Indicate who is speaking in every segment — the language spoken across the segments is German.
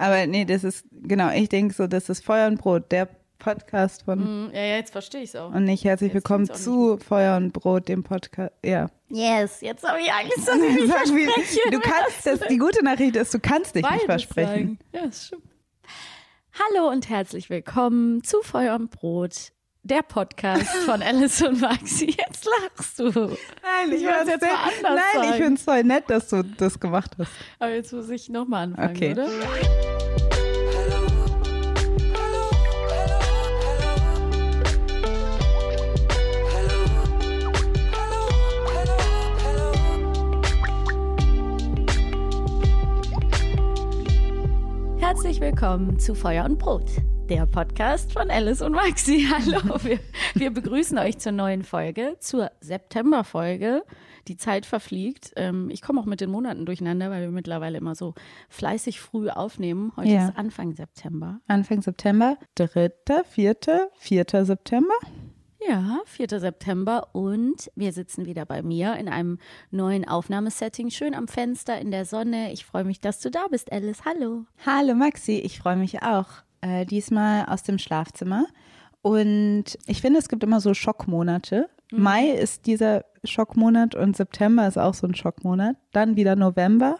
Speaker 1: Aber nee, das ist, genau, ich denke so, das ist Feuer und Brot, der Podcast von.
Speaker 2: Mm, Ja, ja, jetzt verstehe ich es auch.
Speaker 1: Und nicht herzlich
Speaker 2: Jetzt
Speaker 1: willkommen zu Feuer und Brot, dem Podcast. Ja.
Speaker 2: Yes, jetzt habe ich Angst, dass ich nicht verspreche.
Speaker 1: du kannst, das, die gute Nachricht ist, du kannst dich nicht versprechen.
Speaker 2: sagen. Ja, das stimmt. Hallo und herzlich willkommen zu Feuer und Brot, der Podcast von Alice und Maxi. Jetzt lachst du.
Speaker 1: Nein,
Speaker 2: Ich wollt's jetzt
Speaker 1: sehr-
Speaker 2: mal anders
Speaker 1: Nein, ich
Speaker 2: sagen.
Speaker 1: finde es voll nett, dass du das gemacht hast.
Speaker 2: Aber jetzt muss ich nochmal anfangen,
Speaker 1: Okay.
Speaker 2: oder? Herzlich willkommen zu Feuer und Brot, der Podcast von Alice und Maxi. Hallo, wir, wir begrüßen euch zur neuen Folge, zur Septemberfolge. Die Zeit verfliegt. Ähm, ich komme auch mit den Monaten durcheinander, weil wir mittlerweile immer so fleißig früh aufnehmen. Heute
Speaker 1: Ja.
Speaker 2: ist Anfang September.
Speaker 1: Anfang September, dritter, vierter, vierter September.
Speaker 2: Ja, 4. September und wir sitzen wieder bei mir in einem neuen Aufnahmesetting, schön am Fenster in der Sonne. Ich freue mich, dass du da bist, Alice. Hallo.
Speaker 1: Hallo Maxi, ich freue mich auch. Äh, diesmal aus dem Schlafzimmer. Und ich finde, es gibt immer so Schockmonate.
Speaker 2: Mhm.
Speaker 1: Mai ist dieser Schockmonat und September ist auch so ein Schockmonat. Dann wieder November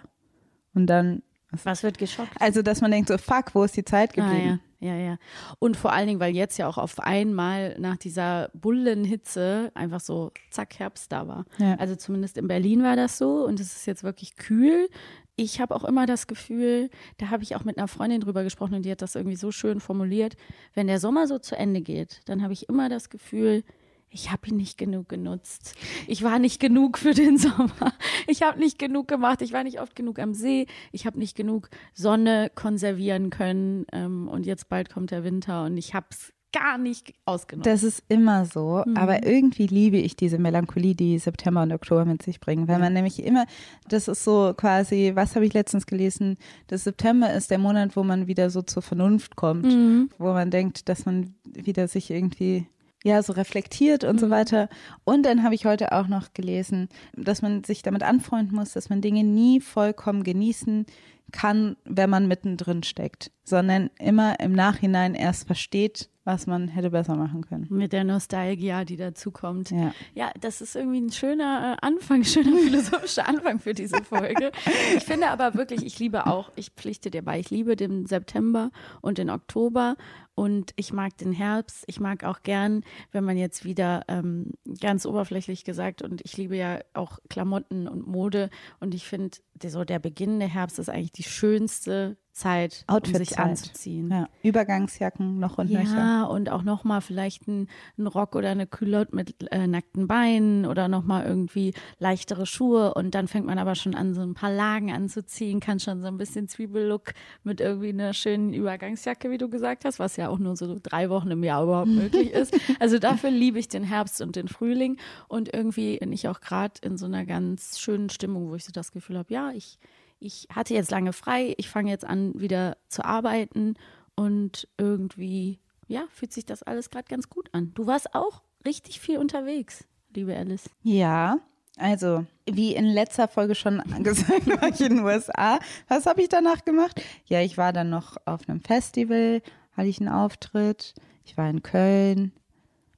Speaker 1: und dann,
Speaker 2: Was wird geschockt?
Speaker 1: also dass man denkt so, fuck, wo ist die Zeit
Speaker 2: Ah,
Speaker 1: geblieben?
Speaker 2: ja, ja, ja. Und vor allen Dingen, weil jetzt ja auch auf einmal nach dieser Bullenhitze einfach so zack Herbst da war.
Speaker 1: Ja.
Speaker 2: Also zumindest in Berlin war das so und es ist jetzt wirklich kühl. Ich habe auch immer das Gefühl, da habe ich auch mit einer Freundin drüber gesprochen und die hat das irgendwie so schön formuliert, wenn der Sommer so zu Ende geht, dann habe ich immer das Gefühl, ich habe ihn nicht genug genutzt. Ich war nicht genug für den Sommer. Ich habe nicht genug gemacht. Ich war nicht oft genug am See. Ich habe nicht genug Sonne konservieren können. Ähm, und jetzt bald kommt der Winter und ich habe es gar nicht ausgenutzt.
Speaker 1: Das ist immer so,
Speaker 2: Mhm.
Speaker 1: aber irgendwie liebe ich diese Melancholie, die September und Oktober mit sich bringen, weil man nämlich immer, das ist so quasi, was habe ich letztens gelesen, das September ist der Monat, wo man wieder so zur Vernunft kommt,
Speaker 2: Mhm.
Speaker 1: wo man denkt, dass man wieder sich irgendwie ja, so reflektiert und so
Speaker 2: Mhm.
Speaker 1: weiter. Und dann habe ich heute auch noch gelesen, dass man sich damit anfreunden muss, dass man Dinge nie vollkommen genießen kann, wenn man mittendrin steckt, sondern immer im Nachhinein erst versteht, was man hätte besser machen können.
Speaker 2: mit der Nostalgie, die dazukommt.
Speaker 1: Ja.
Speaker 2: Ja, das ist irgendwie ein schöner äh, Anfang, schöner philosophischer Anfang für diese Folge. Ich finde aber wirklich, ich liebe auch, ich pflichte dir bei, ich liebe den September und den Oktober und ich mag den Herbst. Ich mag auch gern, wenn man jetzt wieder ähm, ganz oberflächlich gesagt und ich liebe ja auch Klamotten und Mode und ich finde, so der Beginn der Herbst ist eigentlich die schönste Zeit, um sich
Speaker 1: Outfit-Zeit.
Speaker 2: anzuziehen.
Speaker 1: Ja. Übergangsjacken noch und nöcher.
Speaker 2: Ja, und auch nochmal vielleicht ein, ein Rock oder eine Culotte mit äh, nackten Beinen oder nochmal irgendwie leichtere Schuhe und dann fängt man aber schon an, so ein paar Lagen anzuziehen, kann schon so ein bisschen Zwiebellook mit irgendwie einer schönen Übergangsjacke, wie du gesagt hast, was ja auch nur so drei Wochen im Jahr überhaupt möglich ist. Also dafür liebe ich den Herbst und den Frühling und irgendwie bin ich auch gerade in so einer ganz schönen Stimmung, wo ich so das Gefühl habe, ja, ich ich hatte jetzt lange frei, ich fange jetzt an, wieder zu arbeiten und irgendwie, ja, fühlt sich das alles gerade ganz gut an. Du warst auch richtig viel unterwegs, liebe Alice.
Speaker 1: Ja, also wie in letzter Folge schon angesagt, war ich in den USA. Was habe ich danach gemacht? Ja, ich war dann noch auf einem Festival, hatte ich einen Auftritt. Ich war in Köln.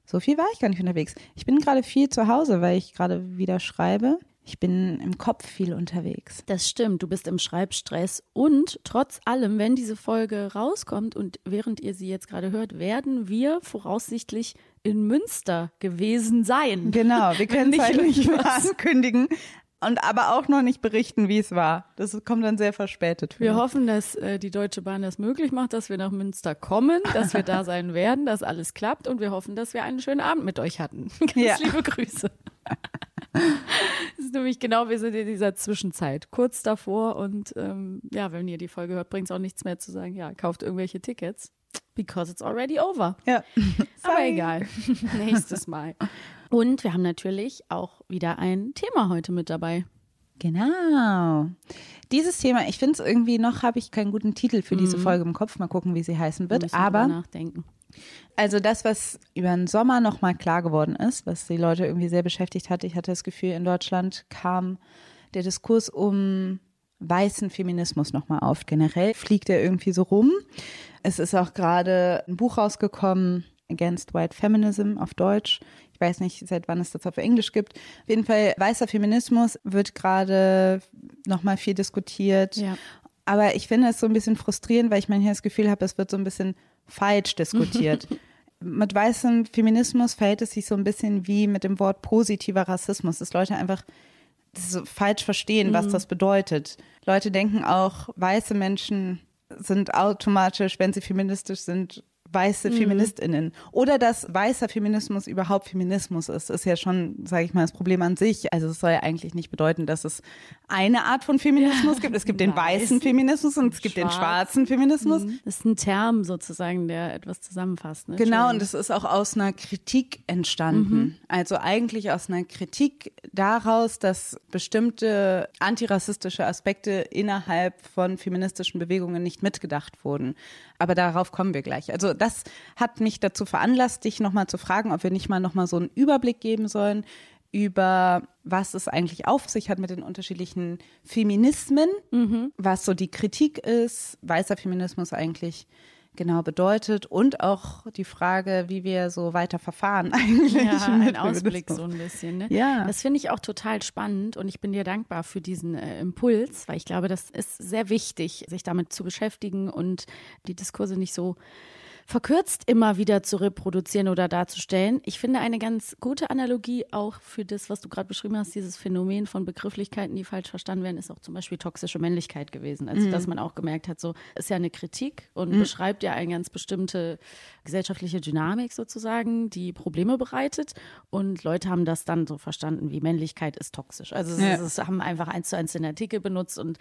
Speaker 1: So viel war ich gar nicht unterwegs. Ich bin gerade viel zu Hause, weil ich gerade wieder schreibe. Ich bin im Kopf viel unterwegs.
Speaker 2: Das stimmt, du bist im Schreibstress und trotz allem, wenn diese Folge rauskommt und während ihr sie jetzt gerade hört, werden wir voraussichtlich in Münster gewesen sein.
Speaker 1: Genau, wir können es
Speaker 2: nicht
Speaker 1: halt nicht mehr
Speaker 2: irgendwas-
Speaker 1: ankündigen und aber auch noch nicht berichten, wie es war. Das kommt dann sehr verspätet.
Speaker 2: Wir
Speaker 1: finde ich.
Speaker 2: hoffen, dass äh, die Deutsche Bahn das möglich macht, dass wir nach Münster kommen, dass wir da sein werden, dass alles klappt und wir hoffen, dass wir einen schönen Abend mit euch hatten. Ganz
Speaker 1: Ja.
Speaker 2: liebe Grüße. Das ist nämlich genau, wir sind in dieser Zwischenzeit, kurz davor und ähm, ja, wenn ihr die Folge hört, bringt es auch nichts mehr zu sagen, ja, kauft irgendwelche Tickets, because it's already over.
Speaker 1: Ja.
Speaker 2: Aber egal, nächstes Mal. Und wir haben natürlich auch wieder ein Thema heute mit dabei.
Speaker 1: Genau. Dieses Thema, ich finde es irgendwie noch, habe ich keinen guten Titel für diese Folge im Kopf. Mal gucken, wie sie heißen
Speaker 2: Wir
Speaker 1: wird.
Speaker 2: drüber
Speaker 1: Aber
Speaker 2: nachdenken.
Speaker 1: also das, was über den Sommer nochmal klar geworden ist, was die Leute irgendwie sehr beschäftigt hat, ich hatte das Gefühl, in Deutschland kam der Diskurs um weißen Feminismus nochmal auf. Generell fliegt er irgendwie so rum. Es ist auch gerade ein Buch rausgekommen, Against White Feminism auf Deutsch. Ich weiß nicht, seit wann es das auf Englisch gibt. Auf jeden Fall, weißer Feminismus wird gerade nochmal viel diskutiert.
Speaker 2: Ja.
Speaker 1: Aber ich finde es so ein bisschen frustrierend, weil ich manchmal das Gefühl habe, es wird so ein bisschen falsch diskutiert. mit weißem Feminismus verhält es sich so ein bisschen wie mit dem Wort positiver Rassismus, dass Leute einfach das so falsch verstehen, was das bedeutet. Leute denken auch, weiße Menschen sind automatisch, wenn sie feministisch sind, weiße
Speaker 2: Mhm.
Speaker 1: FeministInnen. Oder dass weißer Feminismus überhaupt Feminismus ist, ist ja schon, sage ich mal, das Problem an sich. Also es soll ja eigentlich nicht bedeuten, dass es eine Art von Feminismus gibt. Es gibt den
Speaker 2: Weiß.
Speaker 1: weißen Feminismus und es gibt den
Speaker 2: Schwarz.
Speaker 1: schwarzen Feminismus.
Speaker 2: Das ist ein Term sozusagen, der etwas zusammenfasst. Ne?
Speaker 1: Genau, und das ist auch aus einer Kritik entstanden. Also eigentlich aus einer Kritik daraus, dass bestimmte antirassistische Aspekte innerhalb von feministischen Bewegungen nicht mitgedacht wurden. Aber darauf kommen wir gleich. Also das hat mich dazu veranlasst, dich nochmal zu fragen, ob wir nicht mal nochmal so einen Überblick geben sollen über was es eigentlich auf sich hat mit den unterschiedlichen Feminismen, was so die Kritik ist, weißer Feminismus eigentlich genau bedeutet und auch die Frage, wie wir so weiter verfahren eigentlich.
Speaker 2: Ja, ein Ausblick so ein bisschen. Ne?
Speaker 1: Ja.
Speaker 2: Das finde ich auch total spannend und ich bin dir dankbar für diesen äh, Impuls, weil ich glaube, das ist sehr wichtig, sich damit zu beschäftigen und die Diskurse nicht so verkürzt immer wieder zu reproduzieren oder darzustellen. Ich finde eine ganz gute Analogie auch für das, was du gerade beschrieben hast, dieses Phänomen von Begrifflichkeiten, die falsch verstanden werden, ist auch zum Beispiel toxische Männlichkeit gewesen. Also, dass man auch gemerkt hat, so ist ja eine Kritik und beschreibt ja eine ganz bestimmte gesellschaftliche Dynamik sozusagen, die Probleme bereitet. Und Leute haben das dann so verstanden, wie Männlichkeit ist toxisch. Also, es
Speaker 1: Ja.
Speaker 2: ist, es haben einfach eins zu eins den Artikel benutzt und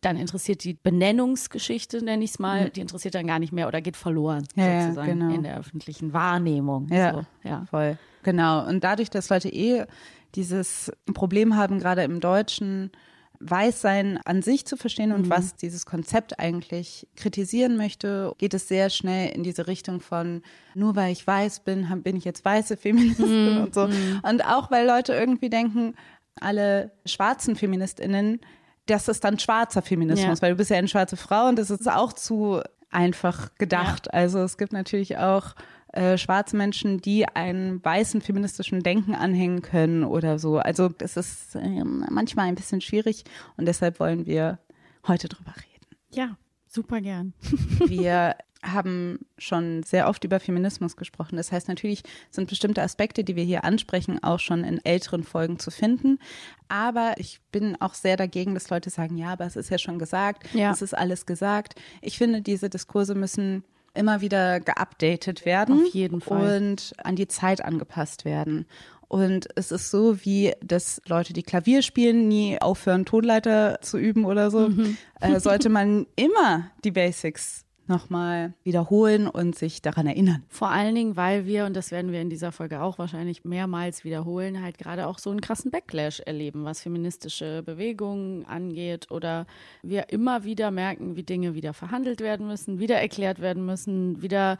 Speaker 2: dann interessiert die Benennungsgeschichte, nenne ich es mal, die interessiert dann gar nicht mehr oder geht verloren
Speaker 1: Ja, ja,
Speaker 2: sozusagen
Speaker 1: genau.
Speaker 2: in der öffentlichen Wahrnehmung.
Speaker 1: Ja,
Speaker 2: So, ja.
Speaker 1: voll. Genau. Und dadurch, dass Leute eh dieses Problem haben, gerade im Deutschen, Weißsein an sich zu verstehen und was dieses Konzept eigentlich kritisieren möchte, geht es sehr schnell in diese Richtung von, nur weil ich weiß bin, bin ich jetzt weiße Feministin und so. Und auch weil Leute irgendwie denken, alle schwarzen FeministInnen, das ist dann schwarzer Feminismus,
Speaker 2: Ja.
Speaker 1: weil du bist ja eine schwarze Frau und das ist auch zu einfach gedacht. Also es gibt natürlich auch äh, schwarze Menschen, die einem weißen feministischen Denken anhängen können oder so. Also es ist ähm, manchmal ein bisschen schwierig und deshalb wollen wir heute drüber reden.
Speaker 2: ja, super gern.
Speaker 1: Wir haben schon sehr oft über Feminismus gesprochen. Das heißt, natürlich sind bestimmte Aspekte, die wir hier ansprechen, auch schon in älteren Folgen zu finden. Aber ich bin auch sehr dagegen, dass Leute sagen, ja, aber es ist ja schon gesagt,
Speaker 2: Ja.
Speaker 1: es ist alles gesagt. Ich finde, diese Diskurse müssen immer wieder geupdatet werden.
Speaker 2: Auf jeden Fall.
Speaker 1: Und an die Zeit angepasst werden. Und es ist so, wie dass Leute, die Klavier spielen, nie aufhören, Tonleiter zu üben oder so,
Speaker 2: Mhm.
Speaker 1: äh, sollte man immer die Basics nochmal wiederholen und sich daran erinnern.
Speaker 2: Vor allen Dingen, weil wir, und das werden wir in dieser Folge auch wahrscheinlich mehrmals wiederholen, halt gerade auch so einen krassen Backlash erleben, was feministische Bewegungen angeht oder wir immer wieder merken, wie Dinge wieder verhandelt werden müssen, wieder erklärt werden müssen, wieder,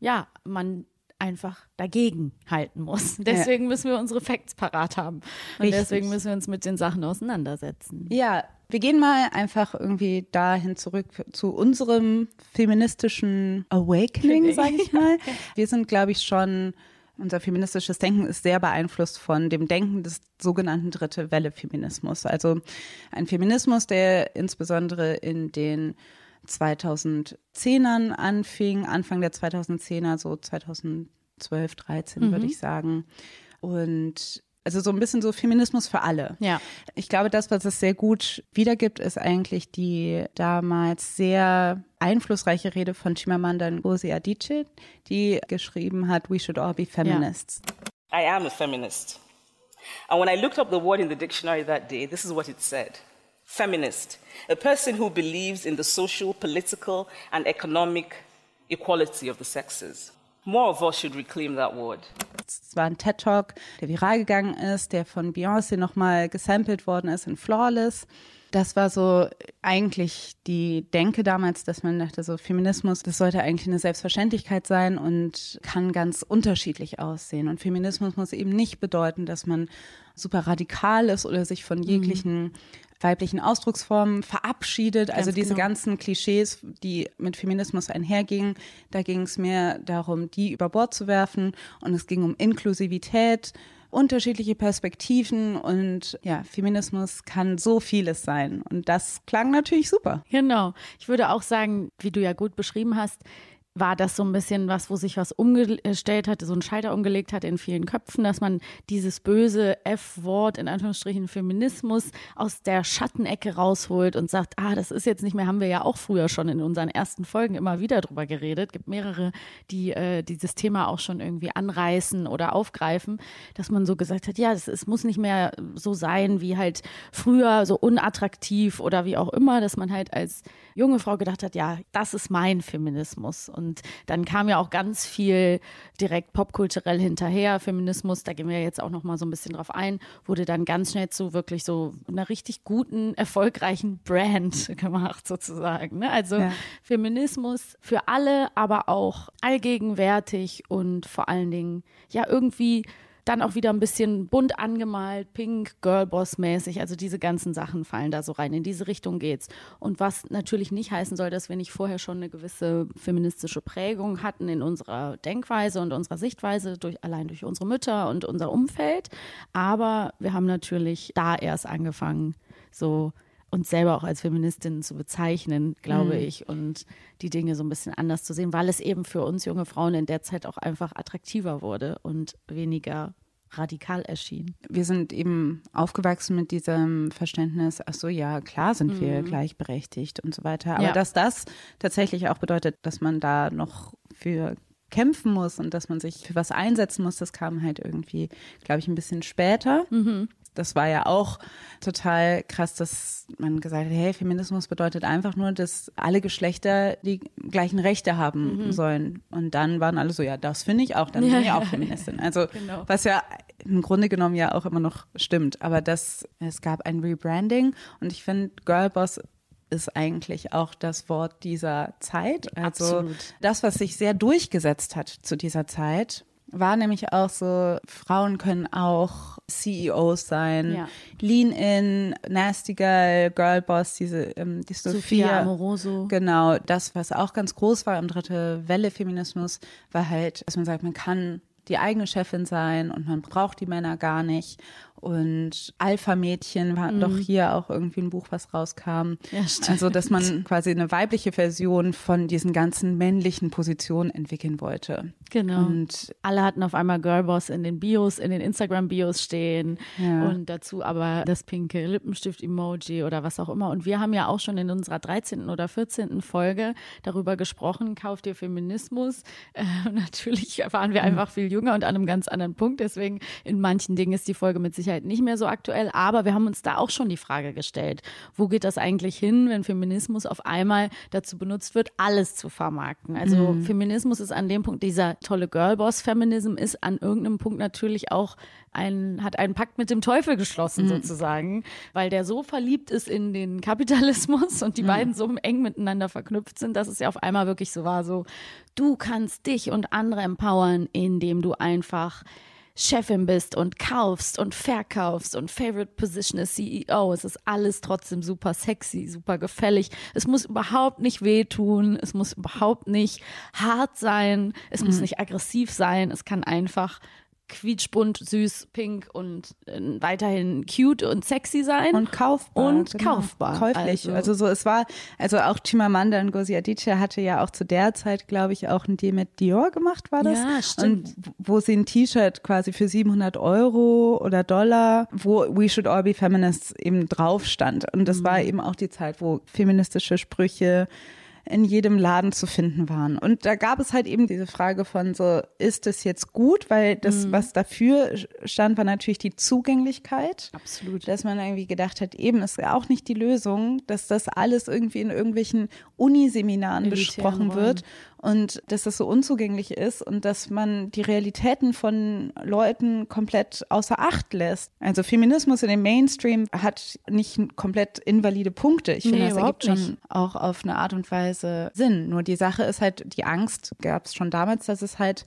Speaker 2: ja, man einfach dagegen halten muss. Deswegen müssen wir unsere Facts parat haben. Und
Speaker 1: Richtig.
Speaker 2: deswegen müssen wir uns mit den Sachen auseinandersetzen.
Speaker 1: Ja, wir gehen mal einfach irgendwie dahin zurück zu unserem feministischen Awakening, sage ich mal. Wir sind, glaube ich, schon, unser feministisches Denken ist sehr beeinflusst von dem Denken des sogenannten Dritte Welle Feminismus. Also ein Feminismus, der insbesondere in den 2010ern anfing, Anfang der 2010er, so 2012, 13 würde ich sagen. Und also so ein bisschen so Feminismus für alle.
Speaker 2: Ja.
Speaker 1: Ich glaube, das, was es sehr gut wiedergibt, ist eigentlich die damals sehr einflussreiche Rede von Chimamanda Ngozi Adichie, die geschrieben hat, We should all be feminists.
Speaker 3: I am a feminist. And when I looked up the word in the dictionary that day, this is what it said Feminist, a person who believes in the social, political, and economic equality of the sexes. More of us should reclaim that word.
Speaker 1: Es war ein TED-Talk, der viral gegangen ist, der von Beyoncé nochmal gesampelt worden ist in Flawless. Das war so eigentlich die Denke damals, dass man dachte, so Feminismus, das sollte eigentlich eine Selbstverständlichkeit sein und kann ganz unterschiedlich aussehen. Und Feminismus muss eben nicht bedeuten, dass man super radikal ist oder sich von jeglichen weiblichen Ausdrucksformen verabschiedet. also
Speaker 2: Ganz
Speaker 1: diese
Speaker 2: genau.
Speaker 1: ganzen Klischees, die mit Feminismus einhergingen, da ging es mehr darum, die über Bord zu werfen. Und es ging um Inklusivität, unterschiedliche Perspektiven und ja, Feminismus kann so vieles sein. Und das klang natürlich super.
Speaker 2: Genau. Ich würde auch sagen, wie du ja gut beschrieben hast, war das so ein bisschen was, wo sich was umgestellt hat, so ein Scheiter umgelegt hat in vielen Köpfen, dass man dieses böse F-Wort, in Anführungsstrichen Feminismus, aus der Schattenecke rausholt und sagt, ah, das ist jetzt nicht mehr, haben wir ja auch früher schon in unseren ersten Folgen immer wieder drüber geredet. gibt mehrere, die äh, dieses Thema auch schon irgendwie anreißen oder aufgreifen, dass man so gesagt hat, ja, es, muss nicht mehr so sein wie halt früher, so unattraktiv oder wie auch immer, dass man halt als junge Frau gedacht hat, ja, das ist mein Feminismus. Und dann kam ja auch ganz viel direkt popkulturell hinterher. Feminismus, da gehen wir jetzt auch noch mal so ein bisschen drauf ein, wurde dann ganz schnell zu wirklich so einer richtig guten, erfolgreichen Brand gemacht sozusagen. Ne? Also
Speaker 1: Ja.
Speaker 2: Feminismus für alle, aber auch allgegenwärtig und vor allen Dingen ja irgendwie dann auch wieder ein bisschen bunt angemalt, pink, Girlboss-mäßig. Also diese ganzen Sachen fallen da so rein. In diese Richtung geht's. Und was natürlich nicht heißen soll, dass wir nicht vorher schon eine gewisse feministische Prägung hatten in unserer Denkweise und unserer Sichtweise, durch, allein durch unsere Mütter und unser Umfeld. Aber wir haben natürlich da erst angefangen, so uns selber auch als Feministinnen zu bezeichnen, glaube ich, und die Dinge so ein bisschen anders zu sehen, weil es eben für uns junge Frauen in der Zeit auch einfach attraktiver wurde und weniger radikal erschien.
Speaker 1: Wir sind eben aufgewachsen mit diesem Verständnis, ach so, ja, klar sind wir gleichberechtigt und so weiter. Aber
Speaker 2: Ja.
Speaker 1: dass das tatsächlich auch bedeutet, dass man da noch für kämpfen muss und dass man sich für was einsetzen muss, das kam halt irgendwie, glaube ich, ein bisschen später. Das war ja auch total krass, dass man gesagt hat, hey, Feminismus bedeutet einfach nur, dass alle Geschlechter die gleichen Rechte haben sollen. Und dann waren alle so, ja, das finde ich auch, dann bin ich auch Feministin. Also
Speaker 2: Genau.
Speaker 1: was ja im Grunde genommen ja auch immer noch stimmt. Aber das, es gab ein Rebranding und ich finde, Girlboss ist eigentlich auch das Wort dieser Zeit. Also
Speaker 2: Absolut.
Speaker 1: das, was sich sehr durchgesetzt hat zu dieser Zeit, war nämlich auch so, Frauen können auch CEOs sein,
Speaker 2: Ja.
Speaker 1: Lean In, Nasty Girl, Girlboss, diese ähm, die
Speaker 2: Sophia
Speaker 1: Sophia
Speaker 2: Amoroso.
Speaker 1: Genau, das, was auch ganz groß war im dritte Welle Feminismus, war halt, dass man sagt, man kann die eigene Chefin sein und man braucht die Männer gar nicht. Und Alpha-Mädchen war doch hier auch irgendwie ein Buch, was rauskam.
Speaker 2: Mhm. Ja, stimmt.
Speaker 1: Also, dass man quasi eine weibliche Version von diesen ganzen männlichen Positionen entwickeln wollte.
Speaker 2: Genau.
Speaker 1: Und
Speaker 2: Alle hatten auf einmal Girlboss in den Bios, in den Instagram-Bios stehen
Speaker 1: Ja.
Speaker 2: und dazu aber das pinke Lippenstift-Emoji oder was auch immer. Und wir haben ja auch schon in unserer 13. oder 14. Folge darüber gesprochen, kauft ihr Feminismus? Äh, natürlich waren wir einfach viel jünger und an einem ganz anderen Punkt. Deswegen in manchen Dingen ist die Folge mit Sicherheit nicht mehr so aktuell. Aber wir haben uns da auch schon die Frage gestellt, wo geht das eigentlich hin, wenn Feminismus auf einmal dazu benutzt wird, alles zu vermarkten? Also Feminismus ist an dem Punkt, dieser tolle Girlboss-Feminism ist an irgendeinem Punkt natürlich auch ein, hat einen Pakt mit dem Teufel geschlossen sozusagen, weil der so verliebt ist in den Kapitalismus und die beiden so eng miteinander verknüpft sind, dass es ja auf einmal wirklich so war, so du kannst dich und andere empowern, indem du einfach Chefin bist und kaufst und verkaufst und Favorite Position ist CEO. Es ist alles trotzdem super sexy, super gefällig. Es muss überhaupt nicht wehtun. Es muss überhaupt nicht hart sein. Es muss nicht aggressiv sein. Es kann einfach quietschbunt, süß, pink und äh, weiterhin cute und sexy sein.
Speaker 1: Und kaufbar.
Speaker 2: Und
Speaker 1: genau.
Speaker 2: kaufbar.
Speaker 1: Käuflich.
Speaker 2: Also-
Speaker 1: Also, so, es war, also auch Chimamanda Ngozi Adichie hatte ja auch zu der Zeit, glaube ich, auch ein Deal mit Dior gemacht, war das?
Speaker 2: Ja, stimmt.
Speaker 1: Und wo sie ein T-Shirt quasi für 700 Euro oder Dollar, wo We Should All Be Feminists eben drauf stand. Und das
Speaker 2: Mhm.
Speaker 1: war eben auch die Zeit, wo feministische Sprüche in jedem Laden zu finden waren. Und da gab es halt eben diese Frage von so, ist es jetzt gut? Weil
Speaker 2: Mhm.
Speaker 1: das, was dafür stand, war natürlich die Zugänglichkeit.
Speaker 2: Absolut.
Speaker 1: Dass man irgendwie gedacht hat, eben ist ja auch nicht die Lösung, dass das alles irgendwie in irgendwelchen Uniseminaren
Speaker 2: Elitären
Speaker 1: besprochen
Speaker 2: Räumen.
Speaker 1: wird und dass das so unzugänglich ist und dass man die Realitäten von Leuten komplett außer Acht lässt. Also Feminismus in dem Mainstream hat nicht komplett invalide Punkte. Ich finde,
Speaker 2: Nee,
Speaker 1: das ergibt schon auch auf eine Art und Weise Sinn. Nur die Sache ist halt, die Angst gab es schon damals, dass es halt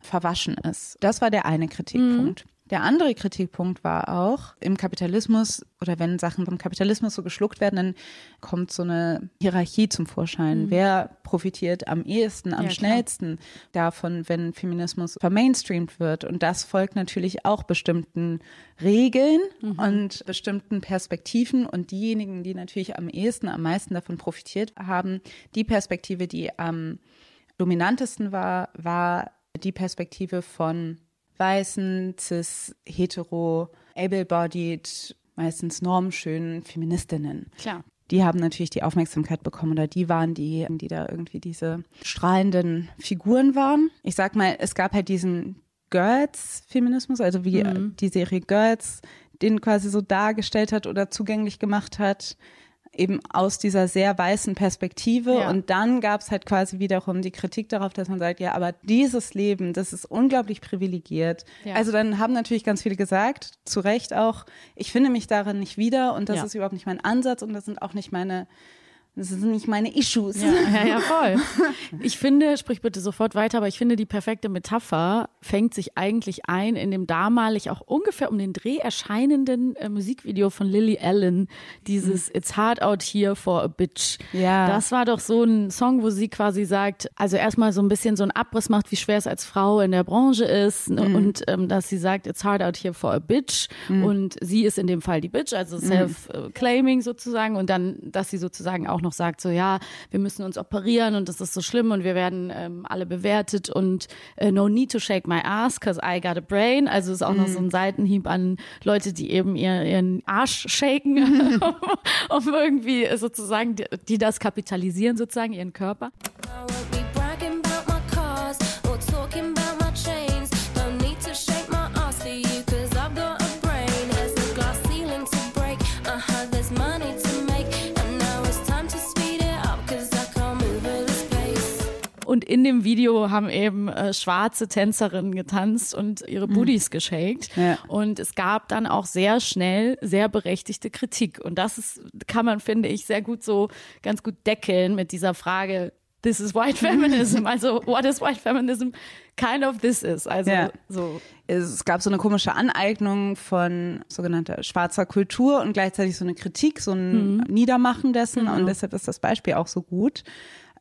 Speaker 1: verwaschen ist. Das war der eine Kritikpunkt. Der andere Kritikpunkt war auch, im Kapitalismus oder wenn Sachen vom Kapitalismus so geschluckt werden, dann kommt so eine Hierarchie zum Vorschein. Mhm. Wer profitiert am ehesten, am ja, schnellsten klar. davon, wenn Feminismus vermainstreamt wird? Und das folgt natürlich auch bestimmten Regeln mhm. und bestimmten Perspektiven. Und diejenigen, die natürlich am ehesten, am meisten davon profitiert haben, die Perspektive, die am dominantesten war, war die Perspektive von weißen, cis, hetero, able-bodied, meistens normschönen Feministinnen.
Speaker 2: Klar.
Speaker 1: Die haben natürlich die Aufmerksamkeit bekommen oder die waren die, die da irgendwie diese strahlenden Figuren waren. Ich sag mal, es gab halt diesen Girls-Feminismus, also wie mhm. die Serie Girls den quasi so dargestellt hat oder zugänglich gemacht hat eben aus dieser sehr weißen Perspektive. Ja. Und dann gab es halt quasi wiederum die Kritik darauf, dass man sagt, ja, aber dieses Leben, das ist unglaublich privilegiert. Ja. Also dann haben natürlich ganz viele gesagt, zu Recht auch, ich finde mich darin nicht wieder und das ja. ist überhaupt nicht mein Ansatz und das sind auch nicht meine das sind nicht meine Issues.
Speaker 2: Ja, ja, ja, voll. Ich finde, sprich bitte sofort weiter, aber ich finde, die perfekte Metapher fängt sich eigentlich ein in dem damalig auch ungefähr um den Dreh erscheinenden äh, Musikvideo von Lily Allen, dieses mhm. It's hard out here for a bitch.
Speaker 1: Ja.
Speaker 2: Das war doch so ein Song, wo sie quasi sagt, also erstmal so ein bisschen so ein Abriss macht, wie schwer es als Frau in der Branche ist ne? mhm. und ähm, dass sie sagt, it's hard out here for a bitch mhm. und sie ist in dem Fall die Bitch, also mhm. self-claiming sozusagen und dann, dass sie sozusagen auch noch sagt, so ja, wir müssen uns operieren und das ist so schlimm und wir werden ähm, alle bewertet und äh, no need to shake my ass, cause I got a brain. Also ist auch mm. noch so ein mhm. Seitenhieb an Leute, die eben ihr, ihren Arsch shaken, um irgendwie sozusagen, die, die das kapitalisieren, sozusagen, ihren Körper. Und in dem Video haben eben äh, schwarze Tänzerinnen getanzt und ihre mhm. Booties geshakt. Ja. Und es gab dann auch sehr schnell sehr berechtigte Kritik. Und das ist, kann man, finde ich, sehr gut so ganz gut deckeln mit dieser Frage, this is white feminism. Also, what is white feminism? Kind of this is. Also, ja. so.
Speaker 1: Es gab so eine komische Aneignung von sogenannter schwarzer Kultur und gleichzeitig so eine Kritik, so ein mhm. Niedermachen dessen. Genau. Und deshalb ist das Beispiel auch so gut.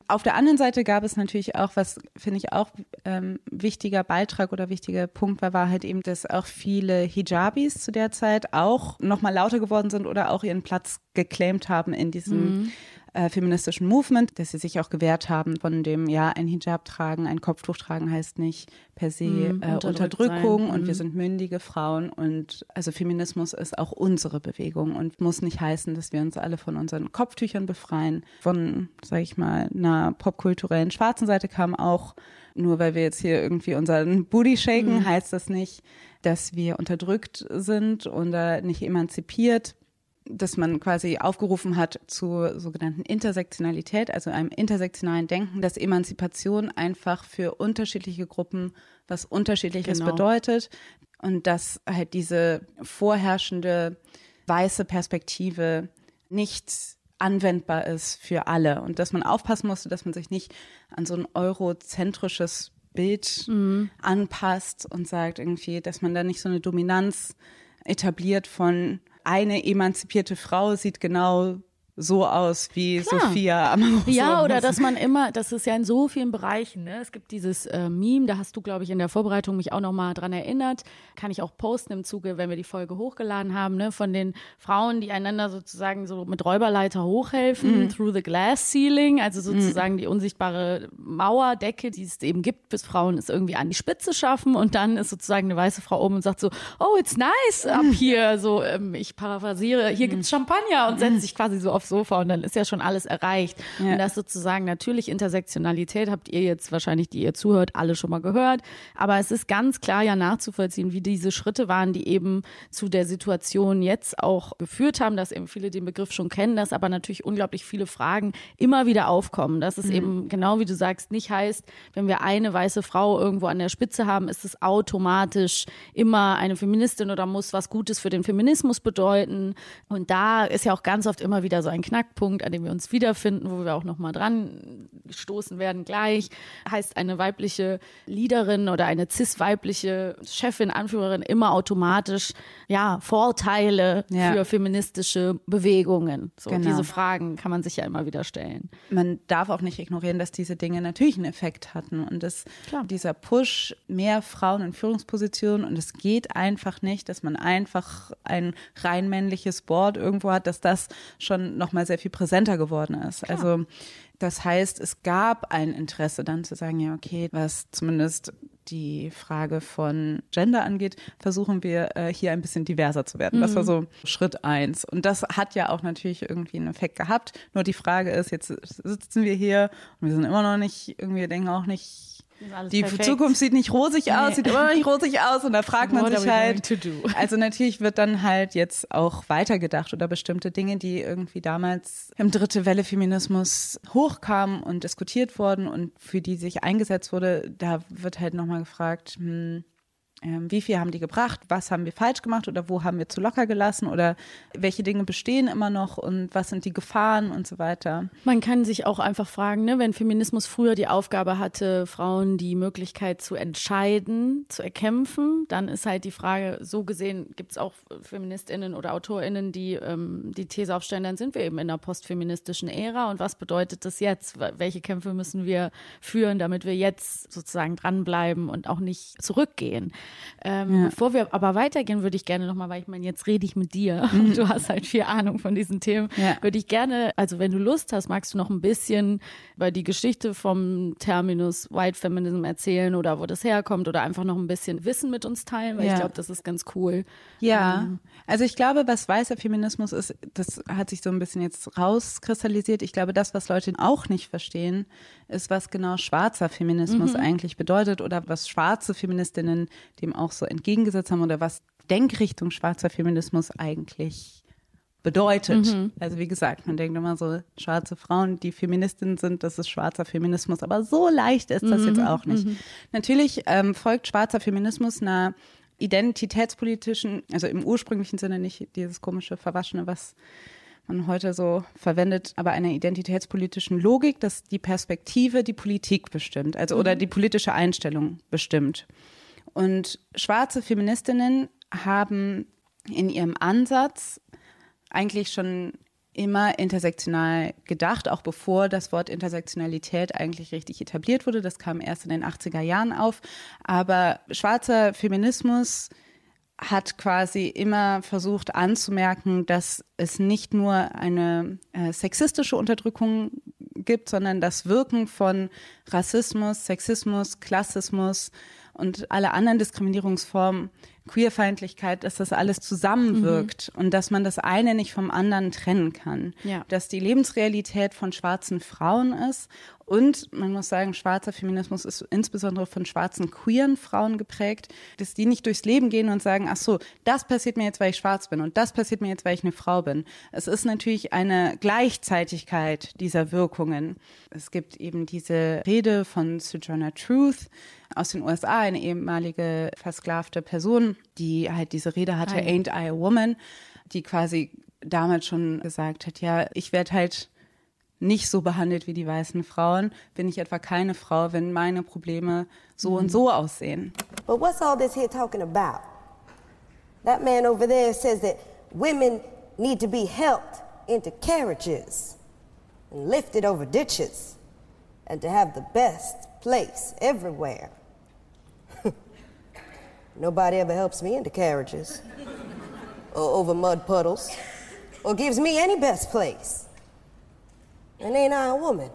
Speaker 1: Auf der anderen Seite gab es natürlich auch, was finde ich auch ähm, wichtiger Beitrag oder wichtiger Punkt war, war halt eben, dass auch viele Hijabis zu der Zeit auch nochmal lauter geworden sind oder auch ihren Platz geclaimt haben in diesem mhm äh, feministischen Movement, dass sie sich auch gewehrt haben von dem, ja, ein Hijab tragen, ein Kopftuch tragen heißt nicht per se mhm, äh, Unterdrückung und mhm. wir sind mündige Frauen und also Feminismus ist auch unsere Bewegung und muss nicht heißen, dass wir uns alle von unseren Kopftüchern befreien. Von, sag ich mal, einer popkulturellen schwarzen Seite kam auch, nur weil wir jetzt hier irgendwie unseren Booty shaken, mhm. heißt das nicht, dass wir unterdrückt sind oder nicht emanzipiert dass man quasi aufgerufen hat zu sogenannten Intersektionalität, also einem intersektionalen Denken, dass Emanzipation einfach für unterschiedliche Gruppen was Unterschiedliches genau. bedeutet und dass halt diese vorherrschende weiße Perspektive nicht anwendbar ist für alle und dass man aufpassen musste, dass man sich nicht an so ein eurozentrisches Bild mhm. anpasst und sagt irgendwie, dass man da nicht so eine Dominanz etabliert von eine emanzipierte Frau sieht genau so aus wie Klar. Sophia
Speaker 2: Amoros. Ja, oder dass man immer, das ist ja in so vielen Bereichen, ne? Es gibt dieses äh, Meme, da hast du, glaube ich, in der Vorbereitung mich auch nochmal dran erinnert. Kann ich auch posten im Zuge, wenn wir die Folge hochgeladen haben, ne? Von den Frauen, die einander sozusagen so mit Räuberleiter hochhelfen, mhm. through the glass ceiling, also sozusagen mhm. die unsichtbare Mauerdecke, die es eben gibt, bis Frauen es irgendwie an die Spitze schaffen und dann ist sozusagen eine weiße Frau oben und sagt so, oh, it's nice up here, so, ähm, ich paraphrasiere, hier gibt's Champagner und setzt sich quasi so auf aufs Sofa und dann ist ja schon alles erreicht. Ja. Und das sozusagen natürlich Intersektionalität habt ihr jetzt wahrscheinlich, die ihr zuhört, alle schon mal gehört. Aber es ist ganz klar ja nachzuvollziehen, wie diese Schritte waren, die eben zu der Situation jetzt auch geführt haben, dass eben viele den Begriff schon kennen, dass aber natürlich unglaublich viele Fragen immer wieder aufkommen. Dass es mhm. eben genau wie du sagst, nicht heißt, wenn wir eine weiße Frau irgendwo an der Spitze haben, ist es automatisch immer eine Feministin oder muss was Gutes für den Feminismus bedeuten. Und da ist ja auch ganz oft immer wieder so ein Knackpunkt, an dem wir uns wiederfinden, wo wir auch nochmal dran stoßen werden gleich. Heißt eine weibliche Leaderin oder eine cis-weibliche Chefin, Anführerin immer automatisch, ja, Vorteile
Speaker 1: Ja.
Speaker 2: für feministische Bewegungen. So,
Speaker 1: Genau.
Speaker 2: diese Fragen kann man sich ja immer wieder stellen.
Speaker 1: man darf auch nicht ignorieren, dass diese Dinge natürlich einen Effekt hatten und dass
Speaker 2: Klar.
Speaker 1: dieser Push mehr Frauen in Führungspositionen und es geht einfach nicht, dass man einfach ein rein männliches Board irgendwo hat, dass das schon noch mal sehr viel präsenter geworden ist. Also das heißt, es gab ein Interesse dann zu sagen, ja okay, was zumindest die Frage von Gender angeht, versuchen wir äh, hier ein bisschen diverser zu werden. Das war so Schritt eins. Und das hat ja auch natürlich irgendwie einen Effekt gehabt. Nur die Frage ist, jetzt sitzen wir hier und wir sind immer noch nicht, irgendwie wir denken auch nicht, die
Speaker 2: perfekt.
Speaker 1: Zukunft sieht nicht rosig aus,
Speaker 2: Nee.
Speaker 1: sieht immer nicht rosig aus. Und da fragt man
Speaker 2: What
Speaker 1: sich halt, also natürlich wird dann halt jetzt auch weitergedacht oder bestimmte Dinge, die irgendwie damals im dritte Welle Feminismus hochkamen und diskutiert wurden und für die sich eingesetzt wurde, da wird halt nochmal gefragt, hm, wie viel haben die gebracht, was haben wir falsch gemacht oder wo haben wir zu locker gelassen oder welche Dinge bestehen immer noch und was sind die Gefahren und so weiter.
Speaker 2: Man kann sich auch einfach fragen, ne, wenn Feminismus früher die Aufgabe hatte, Frauen die Möglichkeit zu entscheiden, zu erkämpfen, dann ist halt die Frage, so gesehen gibt es auch Feministinnen oder AutorInnen, die ähm, die These aufstellen, dann sind wir eben in einer postfeministischen Ära und was bedeutet das jetzt? Welche Kämpfe müssen wir führen, damit wir jetzt sozusagen dranbleiben und auch nicht zurückgehen? Ähm, Bevor wir aber weitergehen, würde ich gerne nochmal, weil ich meine, jetzt rede ich mit dir und du hast halt viel Ahnung von diesen Themen,
Speaker 1: Ja.
Speaker 2: würde ich gerne, also wenn du Lust hast, magst du noch ein bisschen über die Geschichte vom Terminus White Feminism erzählen oder wo das herkommt oder einfach noch ein bisschen Wissen mit uns teilen, weil
Speaker 1: Ja.
Speaker 2: ich glaube, das ist ganz cool.
Speaker 1: Ja, also ich glaube, was weißer Feminismus ist, das hat sich so ein bisschen jetzt rauskristallisiert. Ich glaube, das, was Leute auch nicht verstehen, ist, was genau schwarzer Feminismus eigentlich bedeutet oder was schwarze Feministinnen dem auch so entgegengesetzt haben oder was Denkrichtung schwarzer Feminismus eigentlich bedeutet. Also wie gesagt, man denkt immer so, schwarze Frauen, die Feministinnen sind, das ist schwarzer Feminismus. Aber so leicht ist das jetzt auch nicht. Natürlich ähm, folgt schwarzer Feminismus einer identitätspolitischen, also im ursprünglichen Sinne nicht dieses komische Verwaschene, was man heute so verwendet, aber einer identitätspolitischen Logik, dass die Perspektive die Politik bestimmt, also oder die politische Einstellung bestimmt. Und schwarze Feministinnen haben in ihrem Ansatz eigentlich schon immer intersektional gedacht, auch bevor das Wort Intersektionalität eigentlich richtig etabliert wurde. Das kam erst in den 80er Jahren auf. Aber schwarzer Feminismus hat quasi immer versucht anzumerken, dass es nicht nur eine äh, sexistische Unterdrückung gibt, sondern das Wirken von Rassismus, Sexismus, Klassismus und alle anderen Diskriminierungsformen, Queerfeindlichkeit, dass das alles zusammenwirkt und dass man das eine nicht vom anderen trennen kann.
Speaker 2: Ja.
Speaker 1: Dass die Lebensrealität von schwarzen Frauen ist und man muss sagen, schwarzer Feminismus ist insbesondere von schwarzen queeren Frauen geprägt, dass die nicht durchs Leben gehen und sagen, ach so, das passiert mir jetzt, weil ich schwarz bin und das passiert mir jetzt, weil ich eine Frau bin. Es ist natürlich eine Gleichzeitigkeit dieser Wirkungen. Es gibt eben diese Rede von Sojourner Truth aus den USA, eine ehemalige versklavte Person, die halt diese Rede hatte, Ain't I a Woman, die quasi damals schon gesagt hat, ja, ich werde halt nicht so behandelt wie die weißen Frauen, bin ich etwa keine Frau, wenn meine Probleme so und so aussehen.
Speaker 4: But what's all this here talking about? That man over there says that women need to be helped into carriages and lifted over ditches and to have the best place everywhere. Nobody ever helps me into carriages or over mud puddles or gives me any best place. And ain't I a woman?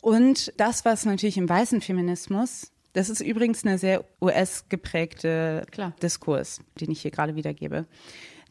Speaker 1: Und das, was natürlich im weißen Feminismus, das ist übrigens eine sehr US-geprägte
Speaker 2: Klar.
Speaker 1: Diskurs, den ich hier gerade wiedergebe.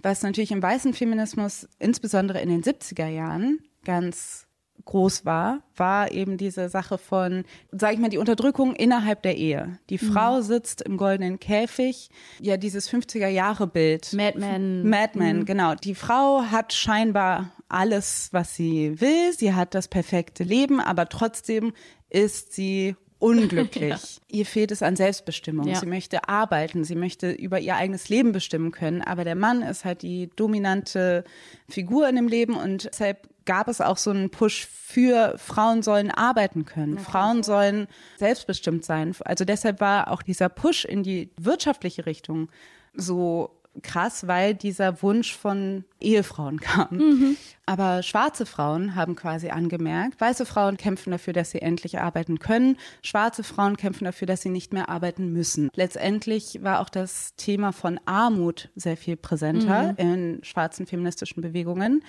Speaker 1: Was natürlich im weißen Feminismus, insbesondere in den 70er Jahren, ganz groß war, war eben diese Sache von, sage ich mal, die Unterdrückung innerhalb der Ehe. Die Frau sitzt im goldenen Käfig, ja, dieses 50er-Jahre-Bild.
Speaker 2: Mad Men.
Speaker 1: Mad Men, genau. Die Frau hat scheinbar alles, was sie will. Sie hat das perfekte Leben, aber trotzdem ist sie unglücklich. ja. Ihr fehlt es an Selbstbestimmung.
Speaker 2: Ja.
Speaker 1: Sie möchte arbeiten, sie möchte über ihr eigenes Leben bestimmen können, aber der Mann ist halt die dominante Figur in dem Leben und deshalb gab es auch so einen Push für Frauen sollen arbeiten können. Frauen sollen selbstbestimmt sein. Also deshalb war auch dieser Push in die wirtschaftliche Richtung so krass, weil dieser Wunsch von Ehefrauen kam. Mhm. Aber schwarze Frauen haben quasi angemerkt, weiße Frauen kämpfen dafür, dass sie endlich arbeiten können, schwarze Frauen kämpfen dafür, dass sie nicht mehr arbeiten müssen. Letztendlich war auch das Thema von Armut sehr viel präsenter mhm. in schwarzen feministischen Bewegungen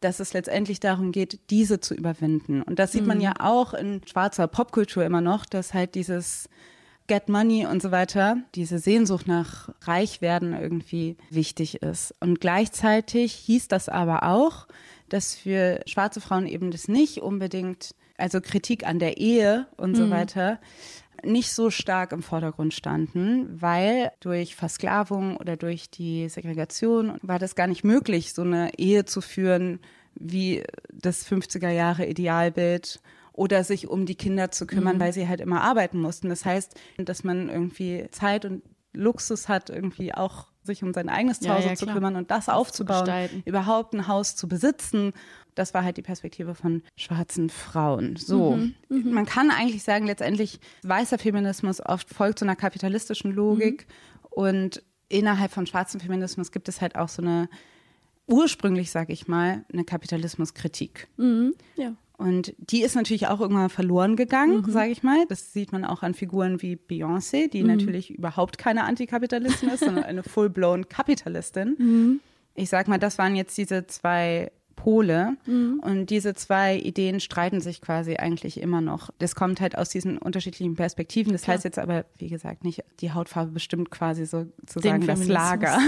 Speaker 1: dass es letztendlich darum geht, diese zu überwinden. Und das sieht man mhm. ja auch in schwarzer Popkultur immer noch, dass halt dieses Get Money und so weiter, diese Sehnsucht nach Reichwerden irgendwie wichtig ist. Und gleichzeitig hieß das aber auch, dass für schwarze Frauen eben das nicht unbedingt, also Kritik an der Ehe und mhm. so weiter, nicht so stark im Vordergrund standen, weil durch Versklavung oder durch die Segregation war das gar nicht möglich, so eine Ehe zu führen wie das 50er Jahre Idealbild oder sich um die Kinder zu kümmern, mhm. weil sie halt immer arbeiten mussten. Das heißt, dass man irgendwie Zeit und Luxus hat, irgendwie auch sich um sein eigenes Zuhause ja, ja, zu kümmern und das, aufzubauen, überhaupt ein Haus zu besitzen. Das war halt die Perspektive von schwarzen Frauen. So, mhm, mhm. man kann eigentlich sagen, letztendlich weißer Feminismus oft folgt so einer kapitalistischen Logik mhm. und innerhalb von schwarzem Feminismus gibt es halt auch so eine ursprünglich, sage ich mal, eine Kapitalismuskritik.
Speaker 2: Mhm, ja.
Speaker 1: Und die ist natürlich auch irgendwann verloren gegangen, mhm. sage ich mal. Das sieht man auch an Figuren wie Beyoncé, die mhm. natürlich überhaupt keine Antikapitalistin ist, sondern eine full-blown Kapitalistin. Mhm. Ich sag mal, das waren jetzt diese zwei Pole. Mhm. Und diese zwei Ideen streiten sich quasi eigentlich immer noch. Das kommt halt aus diesen unterschiedlichen Perspektiven. Das Klar. heißt jetzt aber, wie gesagt, nicht die Hautfarbe bestimmt quasi sozusagen das Lager.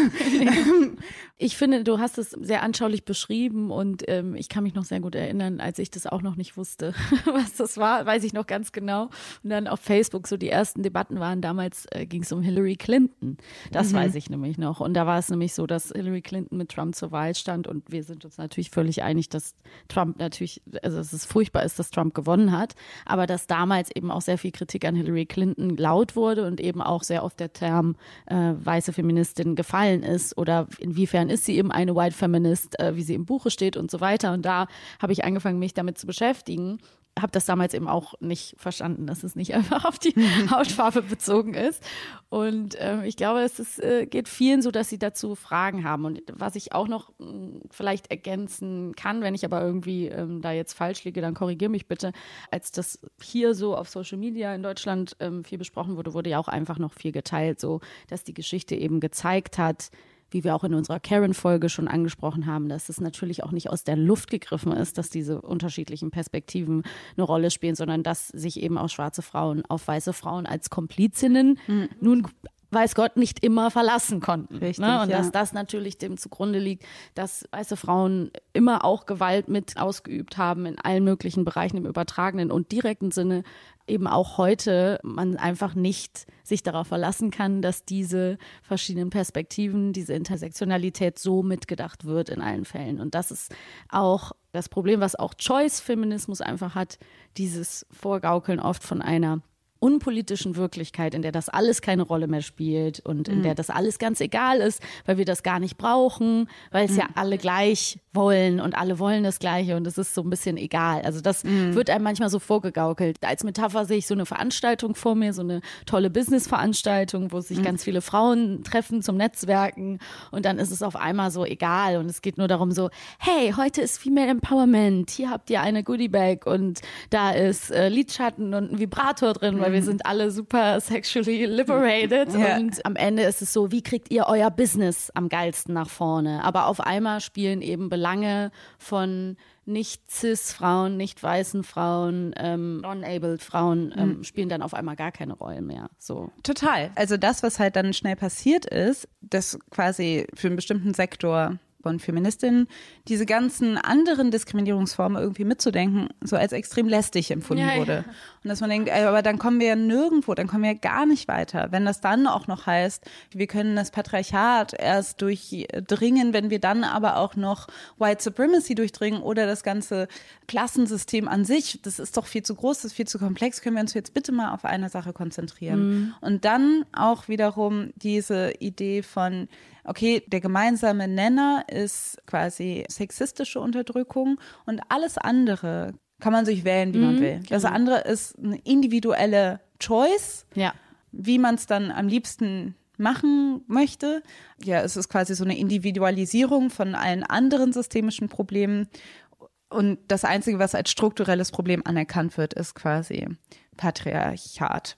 Speaker 2: ich finde, du hast es sehr anschaulich beschrieben und ähm, ich kann mich noch sehr gut erinnern, als ich das auch noch nicht wusste, was das war, weiß ich noch ganz genau. Und dann auf Facebook so die ersten Debatten waren, damals äh, ging es um Hillary Clinton. Das mhm. weiß ich nämlich noch. Und da war es nämlich so, dass Hillary Clinton mit Trump zur Wahl stand und wir sind uns natürlich völlig völlig einig, dass Trump natürlich, also dass es furchtbar ist, dass Trump gewonnen hat, aber dass damals eben auch sehr viel Kritik an Hillary Clinton laut wurde und eben auch sehr oft der Term äh, weiße Feministin gefallen ist oder inwiefern ist sie eben eine White Feminist, äh, wie sie im Buche steht und so weiter. Und da habe ich angefangen, mich damit zu beschäftigen habe das damals eben auch nicht verstanden, dass es nicht einfach auf die Hautfarbe bezogen ist. Und ähm, ich glaube, es ist, äh, geht vielen so, dass sie dazu Fragen haben. Und was ich auch noch mh, hm, vielleicht ergänzen kann, wenn ich aber irgendwie ähm, da jetzt falsch liege, dann korrigiere mich bitte. Als das hier so auf Social Media in Deutschland ähm, viel besprochen wurde, wurde ja auch einfach noch viel geteilt, so dass die Geschichte eben gezeigt hat, wie wir auch in unserer Karen-Folge schon angesprochen haben, dass es natürlich auch nicht aus der Luft gegriffen ist, dass diese unterschiedlichen Perspektiven eine Rolle spielen, sondern dass sich eben auch schwarze Frauen auf weiße Frauen als Komplizinnen mhm. nun weiß Gott, nicht immer verlassen konnten.
Speaker 1: Richtig,
Speaker 2: ne? Und
Speaker 1: ja.
Speaker 2: dass das natürlich dem zugrunde liegt, dass weiße Frauen immer auch Gewalt mit ausgeübt haben in allen möglichen Bereichen im übertragenen und direkten Sinne, eben auch heute man einfach nicht sich darauf verlassen kann, dass diese verschiedenen Perspektiven, diese Intersektionalität so mitgedacht wird in allen Fällen. Und das ist auch das Problem, was auch Choice-Feminismus einfach hat, dieses Vorgaukeln oft von einer unpolitischen Wirklichkeit, in der das alles keine Rolle mehr spielt und in mhm. der das alles ganz egal ist, weil wir das gar nicht brauchen, weil es mhm. ja alle gleich wollen und alle wollen das Gleiche und es ist so ein bisschen egal. Also das mhm. wird einem manchmal so vorgegaukelt. Als Metapher sehe ich so eine Veranstaltung vor mir, so eine tolle Business-Veranstaltung, wo sich mhm. ganz viele Frauen treffen zum Netzwerken und dann ist es auf einmal so egal und es geht nur darum so, hey, heute ist Female Empowerment, hier habt ihr eine Goodie Bag und da ist äh, Lidschatten und ein Vibrator drin, weil wir mhm. sind alle super sexually liberated ja. und am Ende ist es so, wie kriegt ihr euer Business am geilsten nach vorne? Aber auf einmal spielen eben Belange von nicht cis Frauen, nicht weißen Frauen, ähm, non-abled Frauen ähm, mhm. spielen dann auf einmal gar keine Rolle mehr. So.
Speaker 1: Total. Also das, was halt dann schnell passiert ist, dass quasi für einen bestimmten Sektor von Feministinnen, diese ganzen anderen Diskriminierungsformen irgendwie mitzudenken, so als extrem lästig empfunden
Speaker 2: Ja, ja.
Speaker 1: wurde. Und dass man denkt, ey, aber dann kommen wir ja nirgendwo, dann kommen wir ja gar nicht weiter. Wenn das dann auch noch heißt, wir können das Patriarchat erst durchdringen, wenn wir dann aber auch noch White Supremacy durchdringen oder das ganze Klassensystem an sich, das ist doch viel zu groß, das ist viel zu komplex, können wir uns jetzt bitte mal auf eine Sache konzentrieren. Und dann auch wiederum diese Idee von, okay, der gemeinsame Nenner ist quasi sexistische Unterdrückung und alles andere kann man sich wählen, wie man will. Das andere ist eine individuelle Choice,
Speaker 2: Ja.
Speaker 1: wie man es dann am liebsten machen möchte. Ja, es ist quasi so eine Individualisierung von allen anderen systemischen Problemen. Und das Einzige, was als strukturelles Problem anerkannt wird, ist quasi Patriarchat.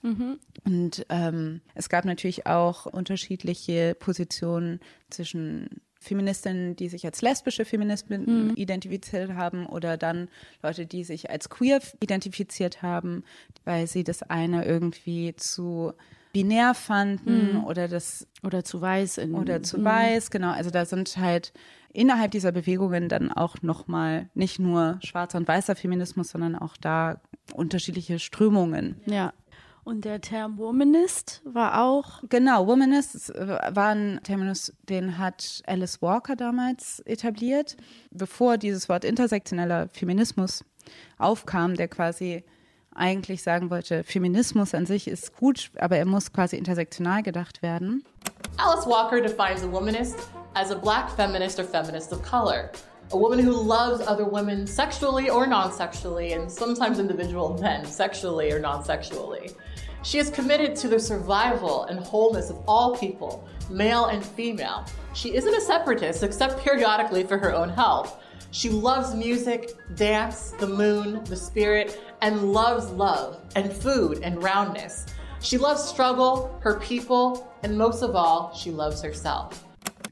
Speaker 1: Und ähm, es gab natürlich auch unterschiedliche Positionen zwischen Feministinnen, die sich als lesbische Feministinnen identifiziert haben oder dann Leute, die sich als queer identifiziert haben, weil sie das eine irgendwie zu binär fanden oder das
Speaker 2: Oder zu weiß in
Speaker 1: oder zu weiß, genau. Also da sind halt innerhalb dieser Bewegungen dann auch nochmal nicht nur schwarzer und weißer Feminismus, sondern auch da unterschiedliche Strömungen.
Speaker 2: Ja. Und der Term Womanist war auch
Speaker 1: Genau, Womanist war ein Terminus, den hat Alice Walker damals etabliert, bevor dieses Wort intersektioneller Feminismus aufkam, der quasi eigentlich sagen wollte, Feminismus an sich ist gut, aber er muss quasi intersektional gedacht werden.
Speaker 5: Alice Walker defines a womanist as a black feminist or feminist of color. A woman who loves other women sexually or non sexually, and sometimes individual men sexually or non sexually. She is committed to the survival and wholeness of all people, male and female. She isn't a separatist except periodically for her own health. She loves music, dance, the moon, the spirit, and loves love and food and roundness. She loves struggle, her people, and most of all, she loves herself.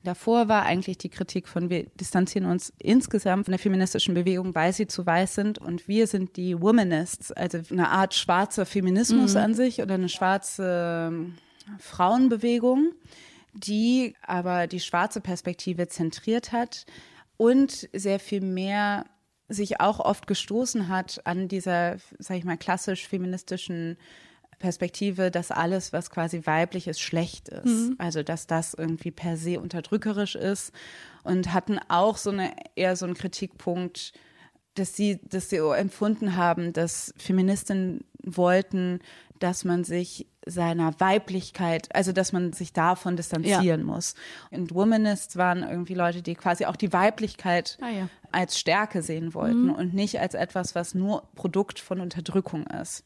Speaker 1: Davor war eigentlich die Kritik von, wir distanzieren uns insgesamt von der feministischen Bewegung, weil sie zu weiß sind. Und wir sind die Womanists, also eine Art schwarzer Feminismus an sich oder eine schwarze ähm, Frauenbewegung, die aber die schwarze Perspektive zentriert hat und sehr viel mehr sich auch oft gestoßen hat an dieser, sag ich mal, klassisch feministischen Perspektive, dass alles, was quasi weiblich ist, schlecht ist. Also, dass das irgendwie per se unterdrückerisch ist und hatten auch so eine, eher so einen Kritikpunkt, dass sie, dass sie empfunden haben, dass Feministinnen wollten, dass man sich seiner Weiblichkeit, also dass man sich davon distanzieren muss. Und Womanists waren irgendwie Leute, die quasi auch die Weiblichkeit
Speaker 2: Ah, ja.
Speaker 1: als Stärke sehen wollten und nicht als etwas, was nur Produkt von Unterdrückung ist.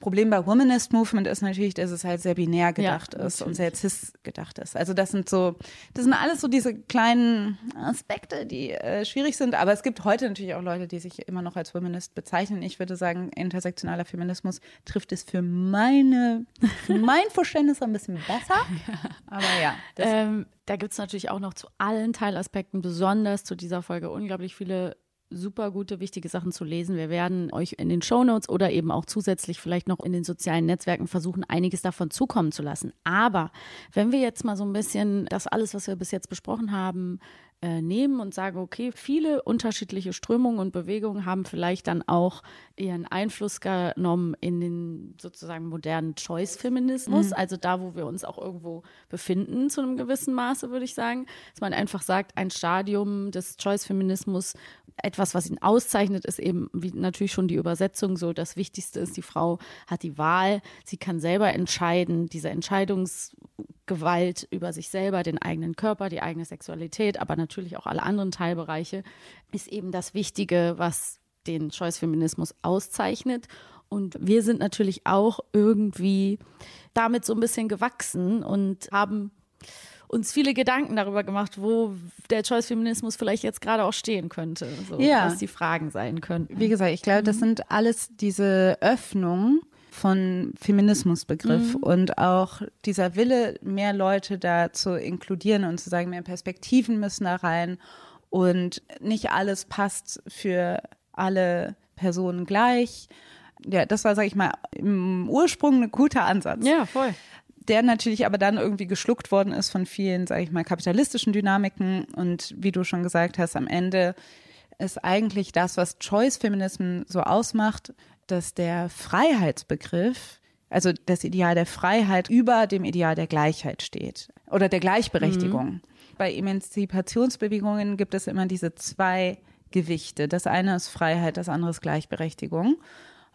Speaker 1: Problem bei Womanist Movement ist natürlich, dass es halt sehr binär gedacht ist und sehr cis gedacht ist. Also das sind so, das sind alles so diese kleinen Aspekte, die äh, schwierig sind. Aber es gibt heute natürlich auch Leute, die sich immer noch als Womanist bezeichnen. Ich würde sagen, intersektionaler Feminismus trifft es für meine, für mein Verständnis ein bisschen besser. Aber ja,
Speaker 2: Ähm, da gibt es natürlich auch noch zu allen Teilaspekten, besonders zu dieser Folge, unglaublich viele super gute, wichtige Sachen zu lesen. Wir werden euch in den Shownotes oder eben auch zusätzlich vielleicht noch in den sozialen Netzwerken versuchen, einiges davon zukommen zu lassen. Aber wenn wir jetzt mal so ein bisschen das alles, was wir bis jetzt besprochen haben, äh, nehmen und sagen, okay, viele unterschiedliche Strömungen und Bewegungen haben vielleicht dann auch ihren Einfluss genommen in den sozusagen modernen Choice-Feminismus, also da, wo wir uns auch irgendwo befinden, zu einem gewissen Maße, würde ich sagen, dass man einfach sagt, ein Stadium des Choice-Feminismus, etwas, was ihn auszeichnet, ist eben wie natürlich schon die Übersetzung so, das Wichtigste ist, die Frau hat die Wahl, sie kann selber entscheiden, diese Entscheidungsgewalt über sich selber, den eigenen Körper, die eigene Sexualität, aber natürlich auch alle anderen Teilbereiche, ist eben das Wichtige, was den Choice-Feminismus auszeichnet. Und wir sind natürlich auch irgendwie damit so ein bisschen gewachsen und haben uns viele Gedanken darüber gemacht, wo der Choice-Feminismus vielleicht jetzt gerade auch stehen könnte, so,
Speaker 1: Ja.
Speaker 2: was die Fragen sein könnten.
Speaker 1: Wie gesagt, ich glaube, das sind alles diese Öffnungen von Feminismusbegriff und auch dieser Wille, mehr Leute da zu inkludieren und zu sagen, mehr Perspektiven müssen da rein und nicht alles passt für alle Personen gleich. Ja, das war, sag ich mal, im Ursprung ein guter Ansatz.
Speaker 2: Ja, voll.
Speaker 1: der natürlich aber dann irgendwie geschluckt worden ist von vielen, sage ich mal, kapitalistischen Dynamiken und wie du schon gesagt hast, am Ende ist eigentlich das, was Choice-Feminism so ausmacht, dass der Freiheitsbegriff, also das Ideal der Freiheit über dem Ideal der Gleichheit steht oder der Gleichberechtigung. Mhm. Bei Emanzipationsbewegungen gibt es immer diese zwei Gewichte. Das eine ist Freiheit, das andere ist Gleichberechtigung.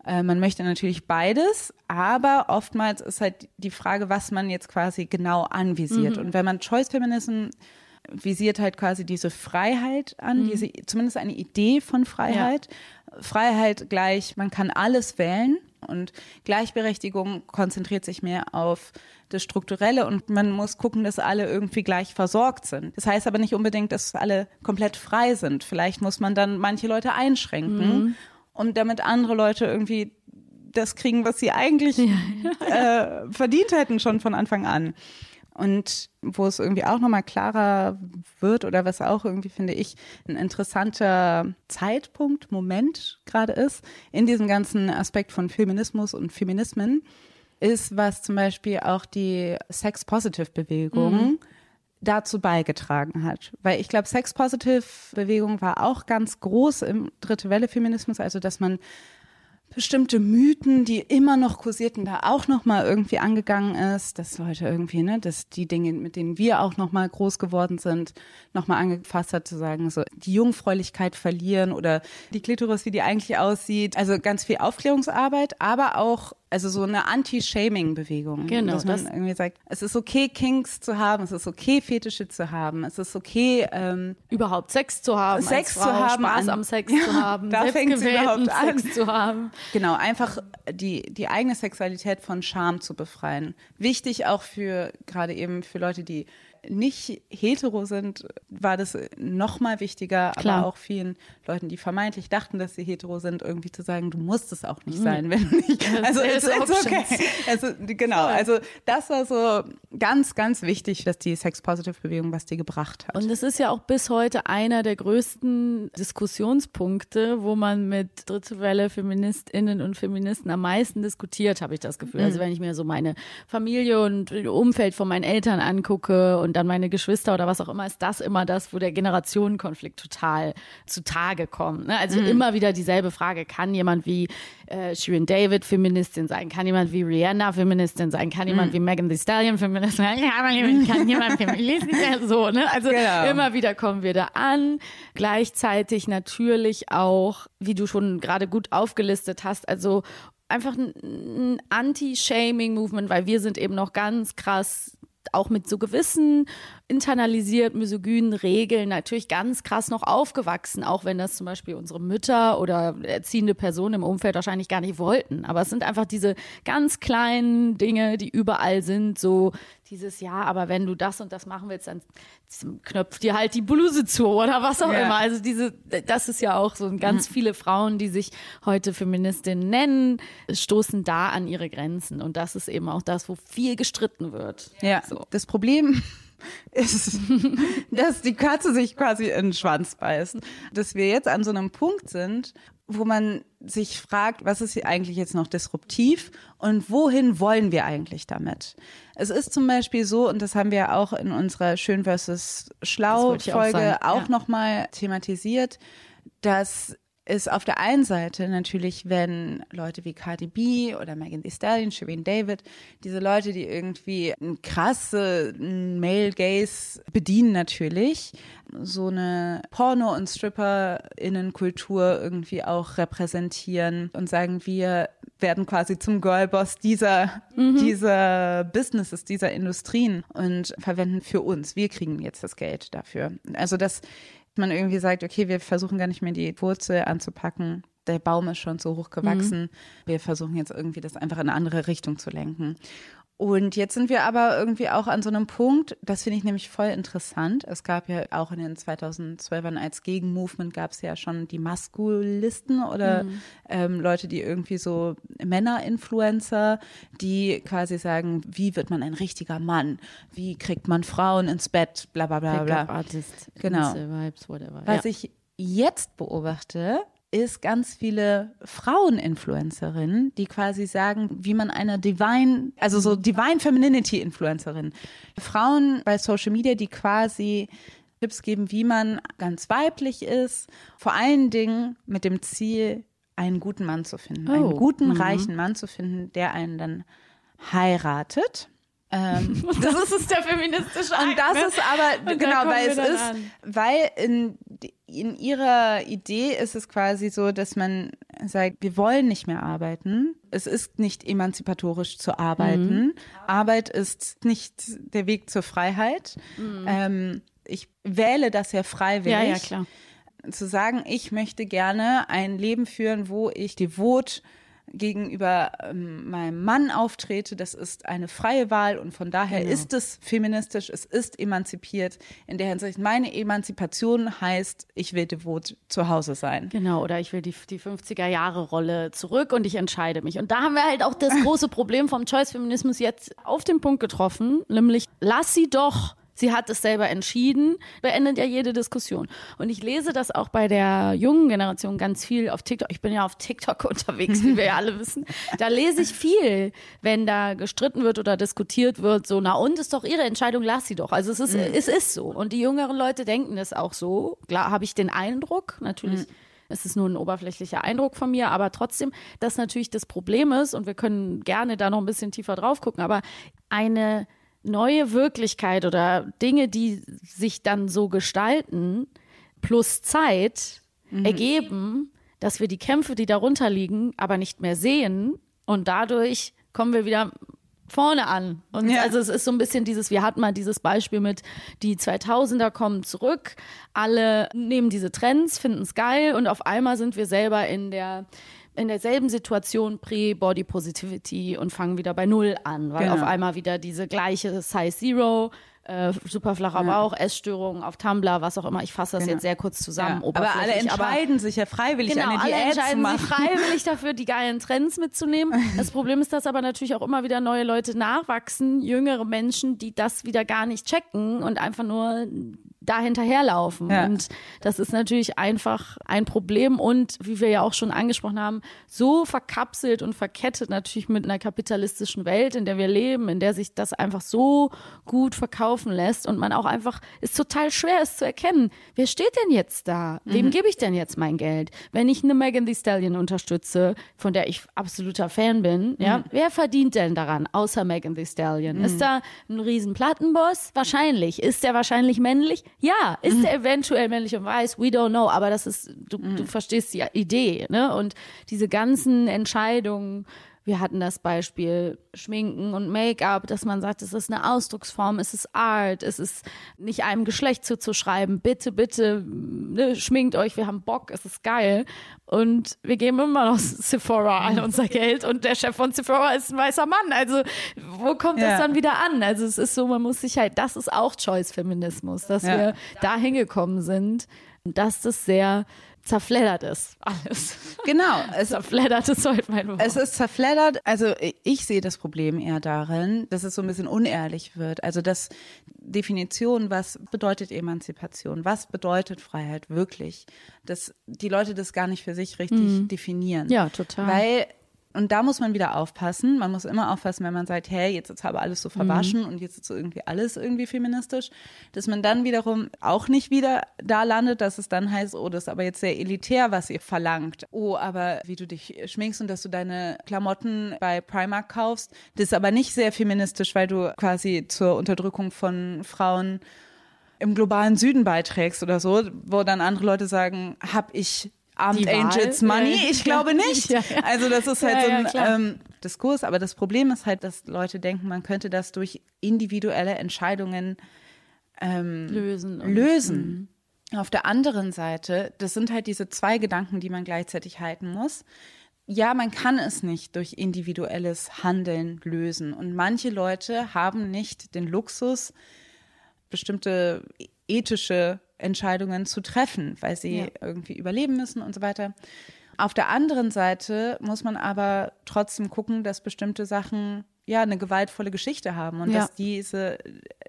Speaker 1: Äh, man möchte natürlich beides, aber oftmals ist halt die Frage, was man jetzt quasi genau anvisiert. Mhm. Und wenn man Choice Feminism visiert halt quasi diese Freiheit an, mhm. diese, zumindest eine Idee von Freiheit. Ja. Freiheit gleich, man kann alles wählen und Gleichberechtigung konzentriert sich mehr auf das Strukturelle und man muss gucken, dass alle irgendwie gleich versorgt sind. Das heißt aber nicht unbedingt, dass alle komplett frei sind. Vielleicht muss man dann manche Leute einschränken, mhm. um damit andere Leute irgendwie das kriegen, was sie eigentlich ja. äh, verdient hätten schon von Anfang an. Und wo es irgendwie auch nochmal klarer wird oder was auch irgendwie, finde ich, ein interessanter Zeitpunkt, Moment gerade ist, in diesem ganzen Aspekt von Feminismus und Feminismen, ist, was zum Beispiel auch die Sex-Positive-Bewegung mhm. dazu beigetragen hat. Weil ich glaube, Sex-Positive-Bewegung war auch ganz groß im Dritte Welle-Feminismus, also dass man bestimmte Mythen, die immer noch kursierten, da auch noch mal irgendwie angegangen ist, dass Leute irgendwie, ne, dass die Dinge, mit denen wir auch noch mal groß geworden sind, noch mal angefasst hat zu sagen, so die Jungfräulichkeit verlieren oder die Klitoris, wie die eigentlich aussieht, also ganz viel Aufklärungsarbeit, aber auch also so eine Anti-Shaming-Bewegung. Genau. Dass man das irgendwie sagt, es ist okay, Kinks zu haben, es ist okay, Fetische zu haben, es ist okay, ähm,
Speaker 2: überhaupt Sex zu haben,
Speaker 1: Sex zu haben,
Speaker 2: Spaß an, am Sex ja, zu haben,
Speaker 1: da fängt es überhaupt an.
Speaker 2: Sex zu haben.
Speaker 1: Genau, einfach die, die eigene Sexualität von Scham zu befreien. Wichtig auch für, gerade eben für Leute, die nicht hetero sind, war das noch mal wichtiger, Klar. aber auch vielen Leuten, die vermeintlich dachten, dass sie hetero sind, irgendwie zu sagen, du musst es auch nicht mhm. sein, wenn du nicht. Also it's, it's okay. Also genau, also das war so ganz, ganz wichtig, dass die Sex-Positive-Bewegung, was die gebracht hat.
Speaker 2: Und das ist ja auch bis heute einer der größten Diskussionspunkte, wo man mit dritte Welle Feministinnen und Feministen am meisten diskutiert, habe ich das Gefühl. Also mhm. Also wenn ich mir so meine Familie und Umfeld von meinen Eltern angucke und und dann meine Geschwister oder was auch immer, ist das immer das, wo der Generationenkonflikt total zutage kommt. Ne? Also mhm. immer wieder dieselbe Frage, kann jemand wie äh, Shirin David Feministin sein? Kann jemand wie Rihanna Feministin sein? Kann jemand mhm. wie Megan Thee Stallion Feministin sein? Kann jemand Feministin sein? So, ne? Also genau. immer wieder kommen wir da an. Gleichzeitig natürlich auch, wie du schon gerade gut aufgelistet hast, also einfach ein Anti-Shaming-Movement, weil wir sind eben noch ganz krass auch mit so gewissen internalisiert misogynen Regeln natürlich ganz krass noch aufgewachsen, auch wenn das zum Beispiel unsere Mütter oder erziehende Personen im Umfeld wahrscheinlich gar nicht wollten. Aber es sind einfach diese ganz kleinen Dinge, die überall sind, so dieses Ja, aber wenn du das und das machen willst, dann knöpft dir halt die Bluse zu oder was auch ja. immer. Also diese, das ist ja auch so ganz mhm. viele Frauen, die sich heute Feministinnen nennen, stoßen da an ihre Grenzen. Und das ist eben auch das, wo viel gestritten wird.
Speaker 1: Ja, so. das Problem ist, dass die Katze sich quasi in den Schwanz beißt. Dass wir jetzt an so einem Punkt sind, wo man sich fragt, was ist hier eigentlich jetzt noch disruptiv und wohin wollen wir eigentlich damit? Es ist zum Beispiel so, und das haben wir auch in unserer Schön versus Schlau Folge auch, auch ja. nochmal thematisiert, dass ist auf der einen Seite natürlich, wenn Leute wie Cardi B oder Megan Thee Stallion, Shireen David, diese Leute, die irgendwie krasse Male Gaze bedienen natürlich, so eine Porno- und Stripper-Innenkultur irgendwie auch repräsentieren und sagen, wir werden quasi zum Girlboss dieser, mhm. dieser Businesses, dieser Industrien und verwenden für uns. Wir kriegen jetzt das Geld dafür. Also das man irgendwie sagt, okay, wir versuchen gar nicht mehr die Wurzel anzupacken. Der Baum ist schon so hoch gewachsen. Mhm. Wir versuchen jetzt irgendwie das einfach in eine andere Richtung zu lenken. Und jetzt sind wir aber irgendwie auch an so einem Punkt, das finde ich nämlich voll interessant. Es gab ja auch in den 2012ern als Gegenmovement gab es ja schon die Maskulisten oder mhm. ähm, Leute, die irgendwie so Männer-Influencer, die quasi sagen, wie wird man ein richtiger Mann? Wie kriegt man Frauen ins Bett? Bla bla bla bla.
Speaker 2: Artist,
Speaker 1: genau.
Speaker 2: Vibes, whatever.
Speaker 1: Was ja. ich jetzt beobachte, ist ganz viele Frauen-Influencerinnen, die quasi sagen, wie man eine Divine, also so Divine Femininity-Influencerin. Frauen bei Social Media, die quasi Tipps geben, wie man ganz weiblich ist, vor allen Dingen mit dem Ziel, einen guten Mann zu finden,
Speaker 2: Oh.
Speaker 1: einen guten,
Speaker 2: Mhm.
Speaker 1: reichen Mann zu finden, der einen dann heiratet. Ähm,
Speaker 2: Das ist der feministische
Speaker 1: und das ist aber, genau, weil es ist,
Speaker 2: an.
Speaker 1: weil in, in ihrer Idee ist es quasi so, dass man sagt, wir wollen nicht mehr arbeiten. Es ist nicht emanzipatorisch zu arbeiten.
Speaker 2: Mhm.
Speaker 1: Arbeit ist nicht der Weg zur Freiheit. Ähm, ich wähle das ja freiwillig
Speaker 2: Mhm. Ja, ja, klar.
Speaker 1: zu sagen, ich möchte gerne ein Leben führen, wo ich devot gegenüber ähm, meinem Mann auftrete. Das ist eine freie Wahl und von daher
Speaker 2: Genau.
Speaker 1: ist es feministisch, es ist emanzipiert. In der Hinsicht, meine Emanzipation heißt, ich will devot zu Hause sein.
Speaker 2: Genau, oder ich will die, die 50er-Jahre-Rolle zurück und ich entscheide mich. Und da haben wir halt auch das große Problem vom Choice-Feminismus jetzt auf den Punkt getroffen, nämlich lass sie doch. Sie hat es selber entschieden, beendet ja jede Diskussion. Und ich lese das auch bei der jungen Generation ganz viel auf TikTok. Ich bin ja auf TikTok unterwegs, wie wir ja alle wissen. Da lese ich viel, wenn da gestritten wird oder diskutiert wird, so, na und, ist doch ihre Entscheidung, lass sie doch. Also es ist, es ist so. Und die jüngeren Leute denken das auch so. Klar habe ich den Eindruck, natürlich. Es ist nur ein oberflächlicher Eindruck von mir, aber trotzdem, dass natürlich das Problem ist, und wir können gerne da noch ein bisschen tiefer drauf gucken, aber eine neue Wirklichkeit oder Dinge, die sich dann so gestalten, plus Zeit ergeben, dass wir die Kämpfe, die darunter liegen, aber nicht mehr sehen und dadurch kommen wir wieder vorne an. Und
Speaker 1: Ja.
Speaker 2: also es ist so ein bisschen dieses, wir hatten mal dieses Beispiel mit, die 2000er kommen zurück, alle nehmen diese Trends, finden es geil und auf einmal sind wir selber in der in derselben Situation pre-Body Positivity und fangen wieder bei Null an, weil
Speaker 1: Genau.
Speaker 2: auf einmal wieder diese gleiche Size Zero, äh, super flacher Bauch, Essstörungen auf Tumblr, was auch immer. Ich fasse das
Speaker 1: Genau.
Speaker 2: jetzt sehr kurz zusammen.
Speaker 1: Ja. Aber alle
Speaker 2: oberflächlich, aber-
Speaker 1: entscheiden sich ja freiwillig,
Speaker 2: Genau,
Speaker 1: eine
Speaker 2: alle
Speaker 1: Diät
Speaker 2: entscheiden sich freiwillig dafür, die geilen Trends mitzunehmen. Das Problem ist, dass aber natürlich auch immer wieder neue Leute nachwachsen, jüngere Menschen, die das wieder gar nicht checken und einfach nur da hinterherlaufen.
Speaker 1: Ja.
Speaker 2: Und das ist natürlich einfach ein Problem und, wie wir ja auch schon angesprochen haben, so verkapselt und verkettet natürlich mit einer kapitalistischen Welt, in der wir leben, in der sich das einfach so gut verkaufen lässt und man auch einfach, ist total schwer, es zu erkennen. Wer steht denn jetzt da? Wem gebe ich denn jetzt mein Geld? Wenn ich eine Megan Thee Stallion unterstütze, von der ich absoluter Fan bin, ja, wer verdient denn daran, außer Megan Thee Stallion? Ist da ein riesen Plattenboss? Wahrscheinlich. Ist der wahrscheinlich männlich? Ja. Ist der eventuell männlich und weiß? We don't know. Aber das ist, du, du verstehst die Idee, ne? Und diese ganzen Entscheidungen, wir hatten das Beispiel Schminken und Make-up, dass man sagt, es ist eine Ausdrucksform, es ist Art, es ist nicht einem Geschlecht zuzuschreiben. Bitte, bitte, ne, schminkt euch, wir haben Bock, es ist geil. Und wir geben immer noch Sephora all unser Geld und der Chef von Sephora ist ein weißer Mann. Also wo kommt
Speaker 1: Ja.
Speaker 2: das dann wieder an? Also es ist so, man muss sich halt, das ist auch Choice-Feminismus, dass
Speaker 1: Ja.
Speaker 2: wir da hingekommen sind, dass das sehr zerfleddert ist, alles.
Speaker 1: Genau, es,
Speaker 2: Zerfleddert ist heute mein Wort.
Speaker 1: Es ist zerfleddert. Also ich sehe das Problem eher darin, dass es so ein bisschen unehrlich wird. Also das Definition, was bedeutet Emanzipation, was bedeutet Freiheit wirklich, dass die Leute das gar nicht für sich richtig definieren.
Speaker 2: Ja, total.
Speaker 1: Weil und da muss man wieder aufpassen. Man muss immer aufpassen, wenn man sagt, hey, jetzt ist aber alles so verwaschen und jetzt ist so irgendwie alles irgendwie feministisch, dass man dann wiederum auch nicht wieder da landet, dass es dann heißt, oh, das ist aber jetzt sehr elitär, was ihr verlangt. Oh, aber wie du dich schminkst und dass du deine Klamotten bei Primark kaufst, das ist aber nicht sehr feministisch, weil du quasi zur Unterdrückung von Frauen im globalen Süden beiträgst oder so, wo dann andere Leute sagen, hab ich
Speaker 2: Wahl?
Speaker 1: Angels Money?
Speaker 2: Ja,
Speaker 1: Ich glaube nicht.
Speaker 2: Ja, ja.
Speaker 1: Also das ist halt so ein ähm, Diskurs, aber das Problem ist halt, dass Leute denken, man könnte das durch individuelle Entscheidungen
Speaker 2: lösen. und-
Speaker 1: lösen. Auf der anderen Seite, das sind halt diese zwei Gedanken, die man gleichzeitig halten muss. Ja, man kann es nicht durch individuelles Handeln lösen. Und manche Leute haben nicht den Luxus, bestimmte ethische Entscheidungen zu treffen, weil sie
Speaker 2: Ja.
Speaker 1: irgendwie überleben müssen und so weiter. Auf der anderen Seite muss man aber trotzdem gucken, dass bestimmte Sachen ja eine gewaltvolle Geschichte haben und
Speaker 2: Ja.
Speaker 1: dass diese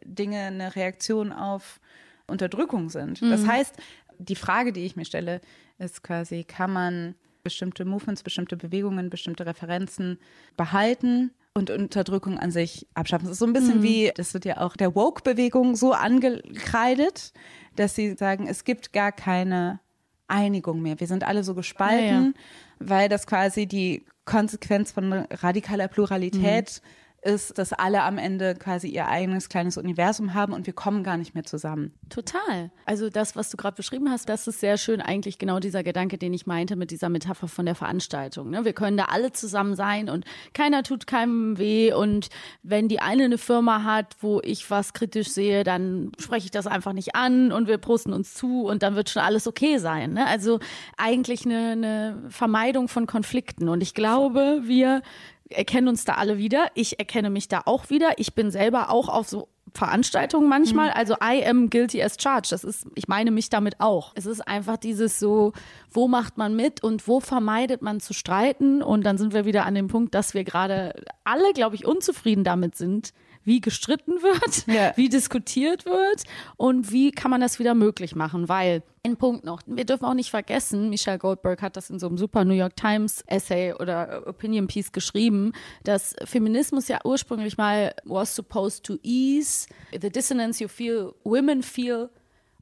Speaker 1: Dinge eine Reaktion auf Unterdrückung sind.
Speaker 2: Mhm.
Speaker 1: Das heißt, die Frage, die ich mir stelle, ist quasi, kann man bestimmte Movements, bestimmte Bewegungen, bestimmte Referenzen behalten und Unterdrückung an sich abschaffen. Es ist so ein bisschen mhm. wie, das wird ja auch der Woke-Bewegung so angekreidet, dass sie sagen, es gibt gar keine Einigung mehr. Wir sind alle so gespalten, ja, ja. weil das quasi die Konsequenz von radikaler Pluralität mhm ist, dass alle am Ende quasi ihr eigenes kleines Universum haben und wir kommen gar nicht mehr zusammen.
Speaker 2: Total. Also das, was du gerade beschrieben hast, das ist sehr schön eigentlich genau dieser Gedanke, den ich meinte mit dieser Metapher von der Veranstaltung. Ne? Wir können da alle zusammen sein und keiner tut keinem weh und wenn die eine eine Firma hat, wo ich was kritisch sehe, dann spreche ich das einfach nicht an und wir posten uns zu und dann wird schon alles okay sein. Ne? Also eigentlich eine, eine Vermeidung von Konflikten und ich glaube, wir erkennen uns da alle wieder. Ich erkenne mich da auch wieder. Ich bin selber auch auf so Veranstaltungen manchmal. Mhm. Also I am guilty as charged. Das ist, ich meine mich damit auch. Es ist einfach dieses so, wo macht man mit und wo vermeidet man zu streiten? Und dann sind wir wieder an dem Punkt, dass wir gerade alle, glaube ich, unzufrieden damit sind, wie gestritten wird, ja. wie diskutiert wird und wie kann man das wieder möglich machen, weil ein Punkt noch. Wir dürfen auch nicht vergessen, Michelle Goldberg hat das in so einem super New York Times Essay oder Opinion Piece geschrieben, dass Feminismus ja ursprünglich mal was supposed to ease the dissonance you feel, women feel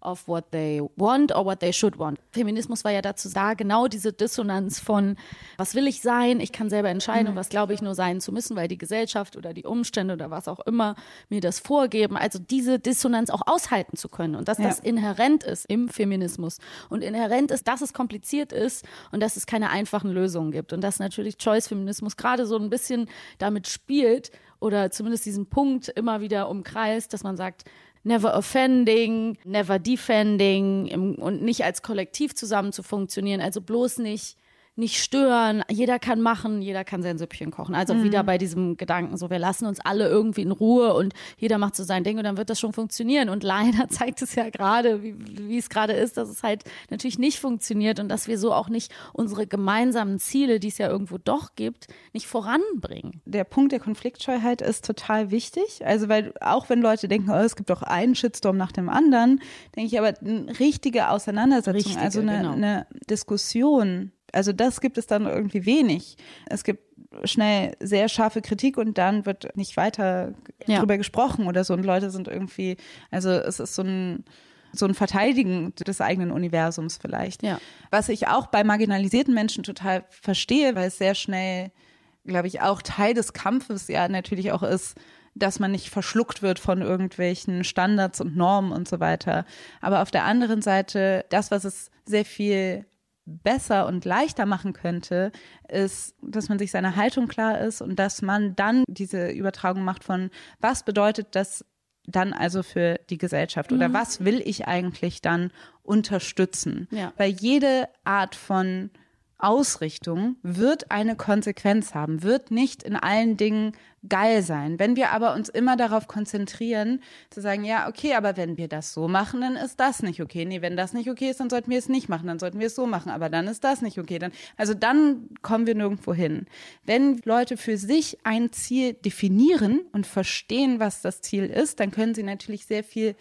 Speaker 2: of what they want or what they should want. Feminismus war ja dazu da, genau diese Dissonanz von, was will ich sein, ich kann selber entscheiden und mhm. was glaube ich nur sein zu müssen, weil die Gesellschaft oder die Umstände oder was auch immer mir das vorgeben. Also diese Dissonanz auch aushalten zu können und dass ja. das inhärent ist im Feminismus und inhärent ist, dass es kompliziert ist und dass es keine einfachen Lösungen gibt und dass natürlich Choice-Feminismus gerade so ein bisschen damit spielt oder zumindest diesen Punkt immer wieder umkreist, dass man sagt, never offending, never defending und nicht als Kollektiv zusammen zu funktionieren. Also bloß nicht nicht stören. Jeder kann machen, jeder kann sein Süppchen kochen. Also mhm. wieder bei diesem Gedanken, so wir lassen uns alle irgendwie in Ruhe und jeder macht so sein Ding und dann wird das schon funktionieren. Und leider zeigt es ja gerade, wie, wie es gerade ist, dass es halt natürlich nicht funktioniert und dass wir so auch nicht unsere gemeinsamen Ziele, die es ja irgendwo doch gibt, nicht voranbringen.
Speaker 1: Der Punkt der Konfliktscheuheit ist total wichtig. Also weil auch wenn Leute denken, oh, es gibt doch einen Shitstorm nach dem anderen, denke ich aber eine richtige Auseinandersetzung, richtige, also eine, genau. eine Diskussion also das gibt es dann irgendwie wenig. Es gibt schnell sehr scharfe Kritik und dann wird nicht weiter ja. drüber gesprochen oder so. Und Leute sind irgendwie, also es ist so ein so ein Verteidigen des eigenen Universums vielleicht. Ja. Was ich auch bei marginalisierten Menschen total verstehe, weil es sehr schnell, glaube ich, auch Teil des Kampfes ja natürlich auch ist, dass man nicht verschluckt wird von irgendwelchen Standards und Normen und so weiter. Aber auf der anderen Seite, das, was es sehr viel besser und leichter machen könnte, ist, dass man sich seiner Haltung klar ist und dass man dann diese Übertragung macht von, was bedeutet das dann also für die Gesellschaft oder mhm. was will ich eigentlich dann unterstützen? Ja. Weil jede Art von Ausrichtung wird eine Konsequenz haben, wird nicht in allen Dingen geil sein. Wenn wir aber uns immer darauf konzentrieren, zu sagen, ja, okay, aber wenn wir das so machen, dann ist das nicht okay. Nee, wenn das nicht okay ist, dann sollten wir es nicht machen, dann sollten wir es so machen, aber dann ist das nicht okay. Dann, also dann kommen wir nirgendwo hin. Wenn Leute für sich ein Ziel definieren und verstehen, was das Ziel ist, dann können sie natürlich sehr viel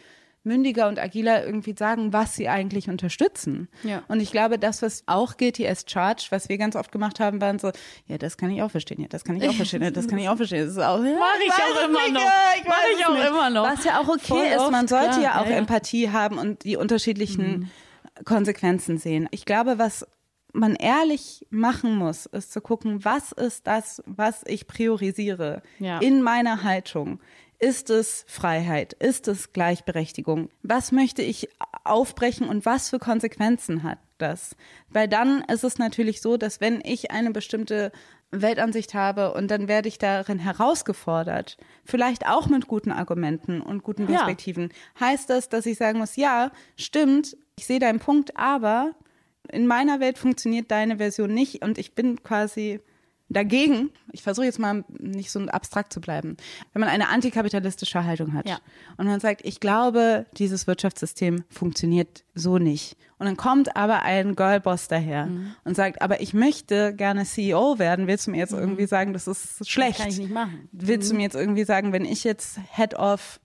Speaker 1: mündiger und agiler irgendwie sagen, was sie eigentlich unterstützen. Ja. Und ich glaube, das, was auch Guilty as Charged, was wir ganz oft gemacht haben, waren so, ja, das kann ich auch verstehen, ja, das kann ich auch verstehen, ja, das kann ich auch verstehen. Das ist auch, ja,
Speaker 2: Mach ich auch immer nicht, noch. Ich Mach ich auch nicht. immer noch.
Speaker 1: Was ja auch okay Voll ist, man sollte klar, ja auch ja, Empathie haben und die unterschiedlichen mhm. Konsequenzen sehen. Ich glaube, was man ehrlich machen muss, ist zu gucken, was ist das, was ich priorisiere ja. in meiner Haltung, ist es Freiheit? Ist es Gleichberechtigung? Was möchte ich aufbrechen und was für Konsequenzen hat das? Weil dann ist es natürlich so, dass wenn ich eine bestimmte Weltansicht habe und dann werde ich darin herausgefordert, vielleicht auch mit guten Argumenten und guten Perspektiven, ja. heißt das, dass ich sagen muss, ja, stimmt, ich sehe deinen Punkt, aber in meiner Welt funktioniert deine Version nicht und ich bin quasi Dagegen, ich versuche jetzt mal nicht so abstrakt zu bleiben, wenn man eine antikapitalistische Haltung hat ja. und man sagt, ich glaube, dieses Wirtschaftssystem funktioniert so nicht. Und dann kommt aber ein Girlboss daher mhm. und sagt, aber ich möchte gerne CEO werden. Willst du mir jetzt mhm. irgendwie sagen, das ist schlecht? Das
Speaker 2: kann ich nicht machen.
Speaker 1: Willst mhm. du mir jetzt irgendwie sagen, wenn ich jetzt Head of,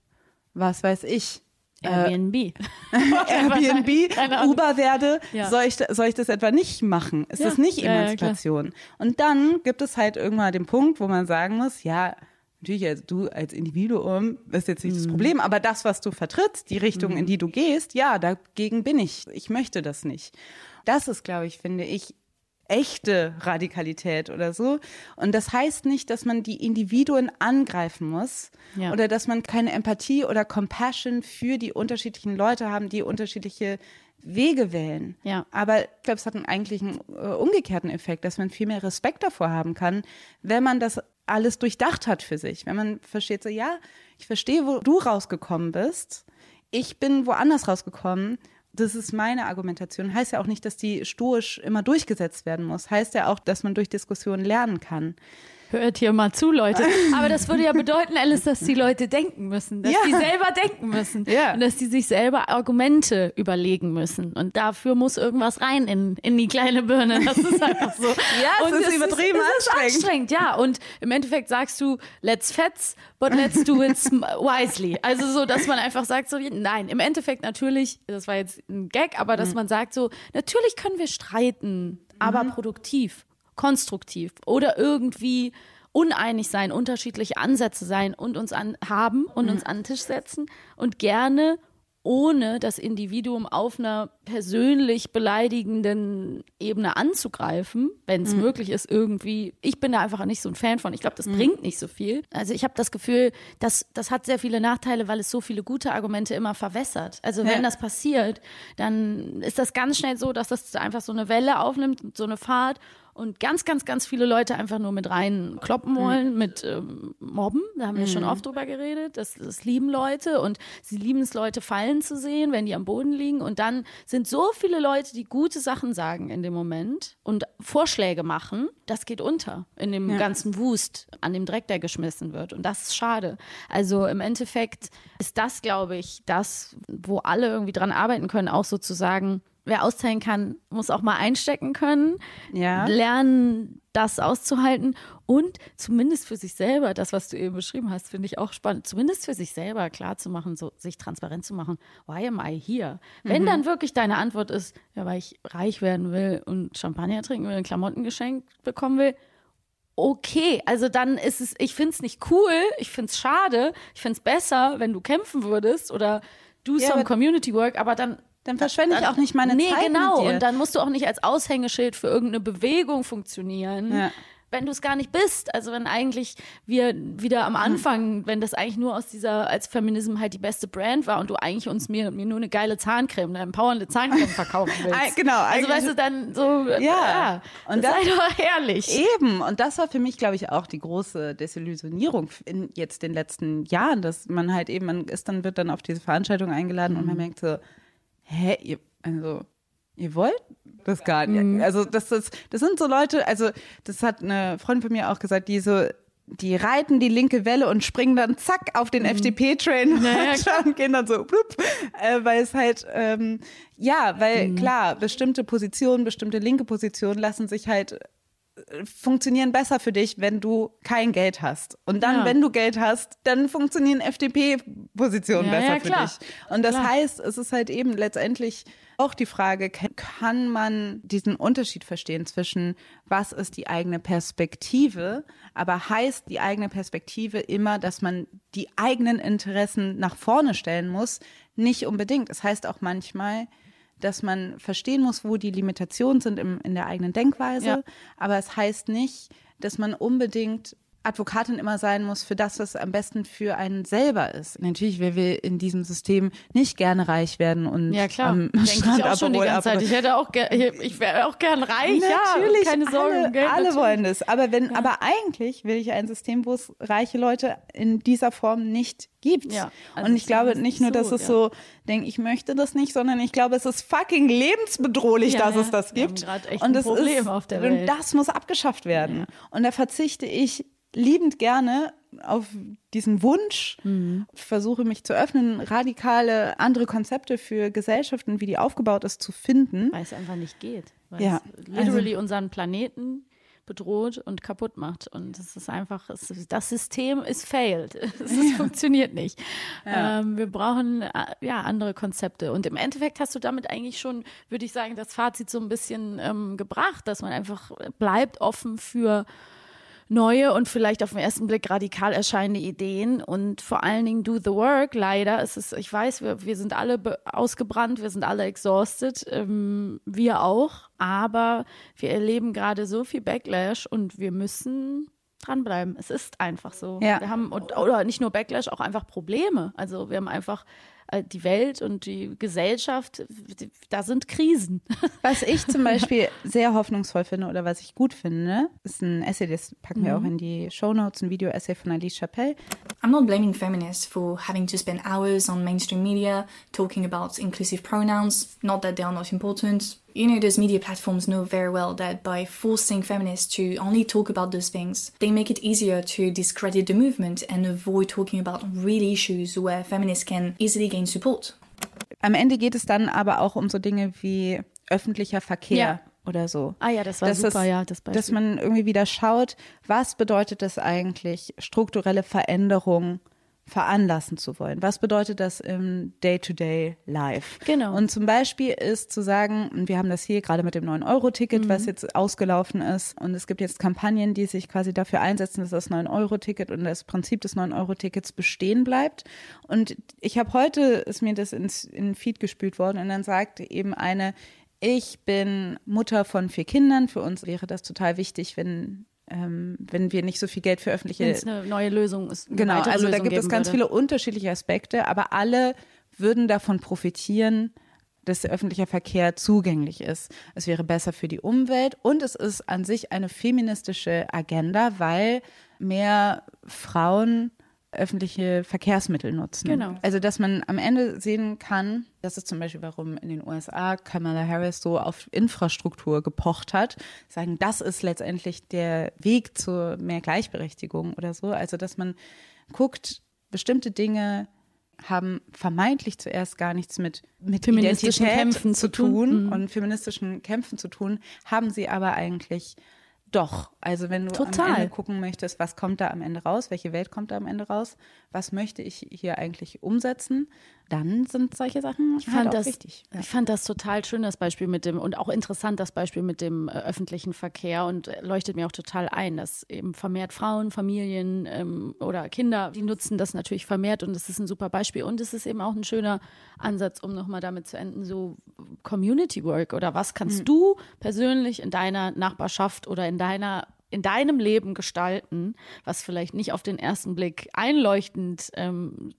Speaker 1: was weiß ich,
Speaker 2: Airbnb.
Speaker 1: Airbnb,
Speaker 2: Ahnung.
Speaker 1: Uber werde,
Speaker 2: Ja.
Speaker 1: soll, ich, soll ich das etwa nicht machen? Ist
Speaker 2: Ja.
Speaker 1: das nicht
Speaker 2: Ja, ja,
Speaker 1: Emanzipation? Und dann gibt es halt irgendwann den Punkt, wo man sagen muss, ja, natürlich, als du als Individuum ist jetzt
Speaker 2: Mhm.
Speaker 1: nicht das Problem, aber das, was du vertrittst, die Richtung, in die du gehst, ja, dagegen bin ich. Ich möchte das nicht. Das ist, glaube ich, finde ich, echte Radikalität oder so. Und das heißt nicht, dass man die Individuen angreifen muss
Speaker 2: Ja.
Speaker 1: oder dass man keine Empathie oder Compassion für die unterschiedlichen Leute haben, die unterschiedliche Wege wählen.
Speaker 2: Ja.
Speaker 1: Aber ich glaube, es hat einen eigentlich einen äh, umgekehrten Effekt, dass man viel mehr Respekt davor haben kann, wenn man das alles durchdacht hat für sich. Wenn man versteht, so, ja, ich verstehe, wo du rausgekommen bist. Ich bin woanders rausgekommen. Das ist meine Argumentation. Heißt ja auch nicht, dass die stoisch immer durchgesetzt werden muss. Heißt ja auch, dass man durch Diskussionen lernen kann.
Speaker 2: Hört hier mal zu, Leute. Aber das würde ja bedeuten, Alice, dass die Leute denken müssen, dass
Speaker 1: Ja.
Speaker 2: die selber denken müssen
Speaker 1: Ja.
Speaker 2: und dass die sich selber Argumente überlegen müssen. Und dafür muss irgendwas rein in, in die kleine Birne. Das ist einfach so.
Speaker 1: Ja, es
Speaker 2: und
Speaker 1: ist übertrieben
Speaker 2: es ist
Speaker 1: anstrengend.
Speaker 2: anstrengend. Ja, und im Endeffekt sagst du, let's fetz, but let's do it wisely. Also so, dass man einfach sagt so, nein, im Endeffekt natürlich, das war jetzt ein Gag, aber
Speaker 1: Mhm.
Speaker 2: dass man sagt so, natürlich können wir streiten, aber
Speaker 1: Mhm.
Speaker 2: produktiv konstruktiv oder irgendwie uneinig sein, unterschiedliche Ansätze sein und uns an haben und uns an den Tisch setzen und gerne ohne das Individuum auf einer persönlich beleidigenden Ebene anzugreifen, wenn es möglich ist, irgendwie. Ich bin da einfach nicht so ein Fan von. Ich glaube, das bringt nicht so viel. Also ich habe das Gefühl, dass das hat sehr viele Nachteile, weil es so viele gute Argumente immer verwässert. Also wenn
Speaker 1: Ja.
Speaker 2: das passiert, dann ist das ganz schnell so, dass das einfach so eine Welle aufnimmt, so eine Fahrt und ganz, ganz, ganz viele Leute einfach nur mit rein kloppen wollen, mit ähm, Mobben. Da haben wir schon oft drüber geredet. Das, das lieben Leute und sie lieben es, Leute fallen zu sehen, wenn die am Boden liegen. Und dann sind so viele Leute, die gute Sachen sagen in dem Moment und Vorschläge machen. Das geht unter in dem ganzen Wust, an dem Dreck, der geschmissen wird. Und das ist schade. Also im Endeffekt ist das, glaube ich, das, wo alle irgendwie dran arbeiten können, auch sozusagen wer austeilen kann, muss auch mal einstecken können,
Speaker 1: Ja.
Speaker 2: lernen, das auszuhalten und zumindest für sich selber, das, was du eben beschrieben hast, finde ich auch spannend, zumindest für sich selber klar zu machen, so sich transparent zu machen, why am I here? Wenn
Speaker 1: Mhm.
Speaker 2: dann wirklich deine Antwort ist, ja, weil ich reich werden will und Champagner trinken will, Klamotten geschenkt bekommen will, okay, also dann ist es, ich finde es nicht cool, ich finde es schade, ich finde es besser, wenn du kämpfen würdest oder do
Speaker 1: Ja,
Speaker 2: some Community Work, aber dann
Speaker 1: Dann verschwende ich auch nicht meine
Speaker 2: nee,
Speaker 1: Zeit
Speaker 2: genau.
Speaker 1: mit dir.
Speaker 2: Und dann musst du auch nicht als Aushängeschild für irgendeine Bewegung funktionieren.
Speaker 1: Ja.
Speaker 2: Wenn du es gar nicht bist, also wenn eigentlich wir wieder am Anfang, wenn das eigentlich nur aus dieser, als Feminism halt die beste Brand war und du eigentlich uns mir, mir nur eine geile Zahncreme, eine empowernde Zahncreme verkaufen willst.
Speaker 1: Genau,
Speaker 2: Also weißt du, dann so, ja,
Speaker 1: Ja.
Speaker 2: und das sei doch herrlich.
Speaker 1: Eben, und das war für mich, glaube ich, auch die große Desillusionierung in jetzt den letzten Jahren, dass man halt eben, man ist dann, wird dann auf diese Veranstaltung eingeladen und man merkt so, hä, ihr, also, ihr wollt das gar nicht. Also, das, das, das sind so Leute, also, das hat eine Freundin von mir auch gesagt, die so, die reiten die linke Welle und springen dann zack auf den FDP-Train und gehen dann so blub, äh, weil es halt ähm, ja, weil klar bestimmte Positionen, bestimmte linke Positionen lassen sich halt funktionieren besser für dich, wenn du kein Geld hast. Und dann,
Speaker 2: Ja.
Speaker 1: wenn du Geld hast, dann funktionieren FDP-Positionen
Speaker 2: Ja,
Speaker 1: besser
Speaker 2: ja,
Speaker 1: für dich. Und das
Speaker 2: Klar.
Speaker 1: heißt, es ist halt eben letztendlich auch die Frage, kann- man diesen Unterschied verstehen zwischen, was ist die eigene Perspektive, aber heißt die eigene Perspektive immer, dass man die eigenen Interessen nach vorne stellen muss? Nicht unbedingt. Es heißt auch manchmal, dass man verstehen muss, wo die Limitationen sind im, in der eigenen Denkweise.
Speaker 2: Ja.
Speaker 1: Aber es heißt nicht, dass man unbedingt Advokatin immer sein muss für das, was am besten für einen selber ist. Natürlich, wer will in diesem System nicht gerne reich werden und
Speaker 2: Ja, klar.
Speaker 1: am
Speaker 2: Denke ich
Speaker 1: Strand
Speaker 2: auch schon die ganze Zeit. Ich hätte auch ger ich wäre auch gern reich,
Speaker 1: Natürlich,
Speaker 2: ja. Keine Sorgen,
Speaker 1: alle,
Speaker 2: Geld,
Speaker 1: alle
Speaker 2: natürlich.
Speaker 1: wollen das. Aber wenn, aber eigentlich will ich ein System, wo es reiche Leute in dieser Form nicht gibt.
Speaker 2: Ja, also
Speaker 1: und ich glaube nicht nur, dass
Speaker 2: so,
Speaker 1: es
Speaker 2: ja.
Speaker 1: so denke, ich möchte das nicht, sondern ich glaube, es ist fucking lebensbedrohlich,
Speaker 2: Ja,
Speaker 1: dass
Speaker 2: ja.
Speaker 1: es das
Speaker 2: Wir
Speaker 1: gibt. und
Speaker 2: ein
Speaker 1: das
Speaker 2: Problem
Speaker 1: ist,
Speaker 2: auf der
Speaker 1: und das muss abgeschafft werden. Und da verzichte ich liebend gerne auf diesen Wunsch,
Speaker 2: Mhm.
Speaker 1: versuche mich zu öffnen, radikale andere Konzepte für Gesellschaften, wie die aufgebaut ist, zu finden.
Speaker 2: Weil es einfach nicht geht. Weil
Speaker 1: Ja,
Speaker 2: es literally unseren Planeten bedroht und kaputt macht. Und es ist einfach, es, das System ist failed. Es ja. funktioniert nicht. Ja. Ähm, wir brauchen äh, ja andere Konzepte. Und im Endeffekt hast du damit eigentlich schon, würde ich sagen, das Fazit so ein bisschen ähm, gebracht, dass man einfach bleibt offen für neue und vielleicht auf den ersten Blick radikal erscheinende Ideen und vor allen Dingen do the work. Leider ist es, ich weiß, wir, wir sind alle ausgebrannt, wir sind alle exhausted, ähm, wir auch, aber wir erleben gerade so viel Backlash und wir müssen dranbleiben. Es ist einfach so. Ja. Wir haben, oder nicht nur Backlash, auch einfach Probleme. Also wir haben einfach die Welt und die Gesellschaft, da sind Krisen.
Speaker 1: Was ich zum Beispiel sehr hoffnungsvoll finde oder was ich gut finde, ist ein Essay, das packen wir mhm. auch in die Show Notes, ein Video-Essay von Alice Chappelle.
Speaker 6: I'm not blaming feminists for having to spend hours on mainstream media talking about inclusive pronouns, not that they are not important. You know, those media platforms know very well that by forcing feminists to only talk about those things, they make it easier to discredit the movement and avoid talking about real issues where feminists can easily gain support.
Speaker 1: Am Ende geht es dann aber auch um so Dinge wie öffentlicher Verkehr. Ja. Oder so.
Speaker 2: Ah ja, das war dass super,
Speaker 1: es,
Speaker 2: ja, das
Speaker 1: Beispiel. Dass man irgendwie wieder schaut, was bedeutet das eigentlich, strukturelle Veränderung veranlassen zu wollen. Was bedeutet das im Day-to-Day-Life?
Speaker 2: Genau.
Speaker 1: Und zum Beispiel ist zu sagen, und wir haben das hier gerade mit dem 9-Euro-Ticket, mhm. was jetzt ausgelaufen ist, und es gibt jetzt Kampagnen, die sich quasi dafür einsetzen, dass das 9-Euro-Ticket und das Prinzip des 9-Euro-Tickets bestehen bleibt. Und ich habe heute, ist mir das ins, in den Feed gespült worden, und dann sagt eben eine, ich bin Mutter von vier Kindern. Für uns wäre das total wichtig, wenn ähm, wenn wir nicht so viel Geld für öffentliche. Wenn
Speaker 2: es eine neue Lösung ist.
Speaker 1: Genau, also da gibt es ganz würde. viele unterschiedliche Aspekte, aber alle würden davon profitieren, dass öffentlicher Verkehr zugänglich ist. Es wäre besser für die Umwelt und es ist an sich eine feministische Agenda, weil mehr Frauen öffentliche Verkehrsmittel nutzen.
Speaker 2: Genau.
Speaker 1: Also dass man am Ende sehen kann, das ist zum Beispiel, warum in den USA Kamala Harris so auf Infrastruktur gepocht hat, sagen, das ist letztendlich der Weg zu mehr Gleichberechtigung oder so. Also dass man guckt, bestimmte Dinge haben vermeintlich zuerst gar nichts mit, mit feministischen Kämpfen zu tun mhm. und feministischen Kämpfen zu tun, haben sie aber eigentlich doch. Also wenn du Total. am Ende gucken möchtest, was kommt da am Ende raus, welche Welt kommt da am Ende raus, was möchte ich hier eigentlich umsetzen, dann sind solche Sachen ich halt fand auch
Speaker 2: das,
Speaker 1: wichtig.
Speaker 2: Ich fand das total schön, das Beispiel mit dem, und auch interessant, das Beispiel mit dem äh, öffentlichen Verkehr und äh, leuchtet mir auch total ein, dass eben vermehrt Frauen, Familien ähm, oder Kinder, die nutzen das natürlich vermehrt und es ist ein super Beispiel. Und es ist eben auch ein schöner Ansatz, um nochmal damit zu enden, so Community Work oder was kannst mhm. du persönlich in deiner Nachbarschaft oder in deiner in deinem Leben gestalten, was vielleicht nicht auf den ersten Blick einleuchtend ähm,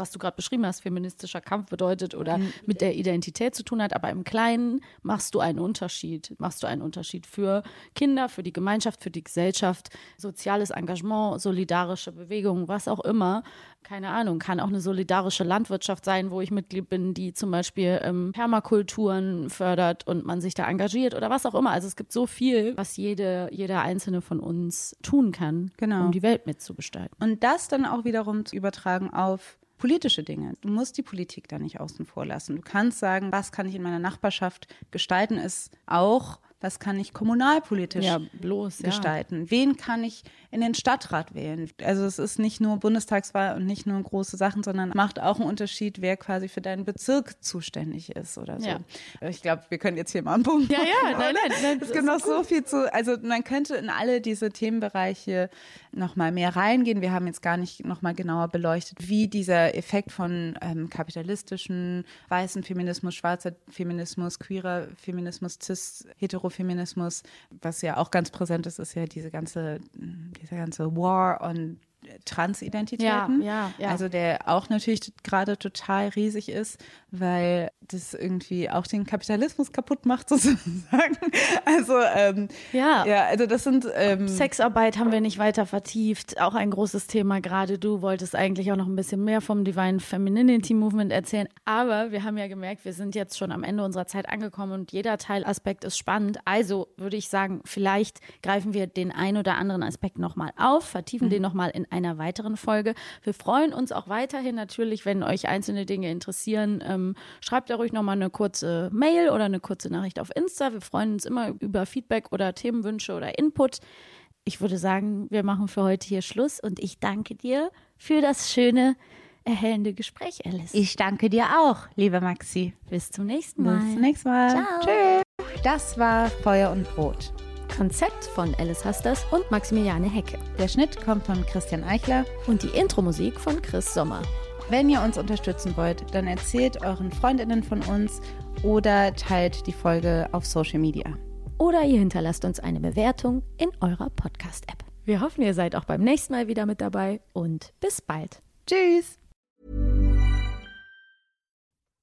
Speaker 2: was du gerade beschrieben hast, feministischer Kampf bedeutet oder mhm. mit der Identität zu tun hat, aber im Kleinen machst du einen Unterschied. Machst du einen Unterschied für Kinder, für die Gemeinschaft, für die Gesellschaft, soziales Engagement, solidarische Bewegung, was auch immer. Keine Ahnung, kann auch eine solidarische Landwirtschaft sein, wo ich Mitglied bin, die zum Beispiel ähm, Permakulturen fördert und man sich da engagiert oder was auch immer. Also es gibt so viel, was jede, jeder einzelne von uns tun kann, genau. um die Welt mitzugestalten.
Speaker 1: Und das dann auch wiederum zu übertragen auf politische Dinge. Du musst die Politik da nicht außen vor lassen. Du kannst sagen, was kann ich in meiner Nachbarschaft gestalten, ist auch was kann ich kommunalpolitisch
Speaker 2: ja, bloß,
Speaker 1: gestalten? Ja. Wen kann ich in den Stadtrat wählen? Also es ist nicht nur Bundestagswahl und nicht nur große Sachen, sondern macht auch einen Unterschied, wer quasi für deinen Bezirk zuständig ist oder so. Ja. Ich glaube, wir können jetzt hier mal einen Punkt
Speaker 2: Ja, ja, nein, nein. nein
Speaker 1: es gibt noch so viel zu, also man könnte in alle diese Themenbereiche nochmal mehr reingehen. Wir haben jetzt gar nicht nochmal genauer beleuchtet, wie dieser Effekt von ähm, kapitalistischen, weißen Feminismus, schwarzer Feminismus, queerer Feminismus, cis, hetero Ökofeminismus, was ja auch ganz präsent ist, ist ja diese ganze, dieser ganze War on Transidentitäten.
Speaker 2: Ja, ja, ja.
Speaker 1: Also der auch natürlich gerade total riesig ist, weil das irgendwie auch den Kapitalismus kaputt macht sozusagen. Also ähm,
Speaker 2: ja.
Speaker 1: ja, also das sind ähm,
Speaker 2: Sexarbeit haben wir nicht weiter vertieft, auch ein großes Thema. Gerade du wolltest eigentlich auch noch ein bisschen mehr vom Divine Femininity Movement erzählen, aber wir haben ja gemerkt, wir sind jetzt schon am Ende unserer Zeit angekommen und jeder Teilaspekt ist spannend. Also würde ich sagen, vielleicht greifen wir den ein oder anderen Aspekt nochmal auf, vertiefen mhm. den nochmal in ein einer weiteren Folge. Wir freuen uns auch weiterhin natürlich, wenn euch einzelne Dinge interessieren. Ähm, schreibt da ruhig nochmal eine kurze Mail oder eine kurze Nachricht auf Insta. Wir freuen uns immer über Feedback oder Themenwünsche oder Input. Ich würde sagen, wir machen für heute hier Schluss und ich danke dir für das schöne erhellende Gespräch, Alice.
Speaker 1: Ich danke dir auch, liebe Maxi.
Speaker 2: Bis zum nächsten Mal.
Speaker 1: Bis zum nächsten Mal.
Speaker 2: Ciao.
Speaker 1: Tschüss. Das war Feuer und Brot.
Speaker 2: Konzept von Alice Hasters und Maximiliane Hecke.
Speaker 1: Der Schnitt kommt von Christian Eichler.
Speaker 2: Und die Intro-Musik von Chris Sommer.
Speaker 1: Wenn ihr uns unterstützen wollt, dann erzählt euren Freundinnen von uns oder teilt die Folge auf Social Media.
Speaker 2: Oder ihr hinterlasst uns eine Bewertung in eurer Podcast-App. Wir hoffen, ihr seid auch beim nächsten Mal wieder mit dabei und bis bald.
Speaker 1: Tschüss.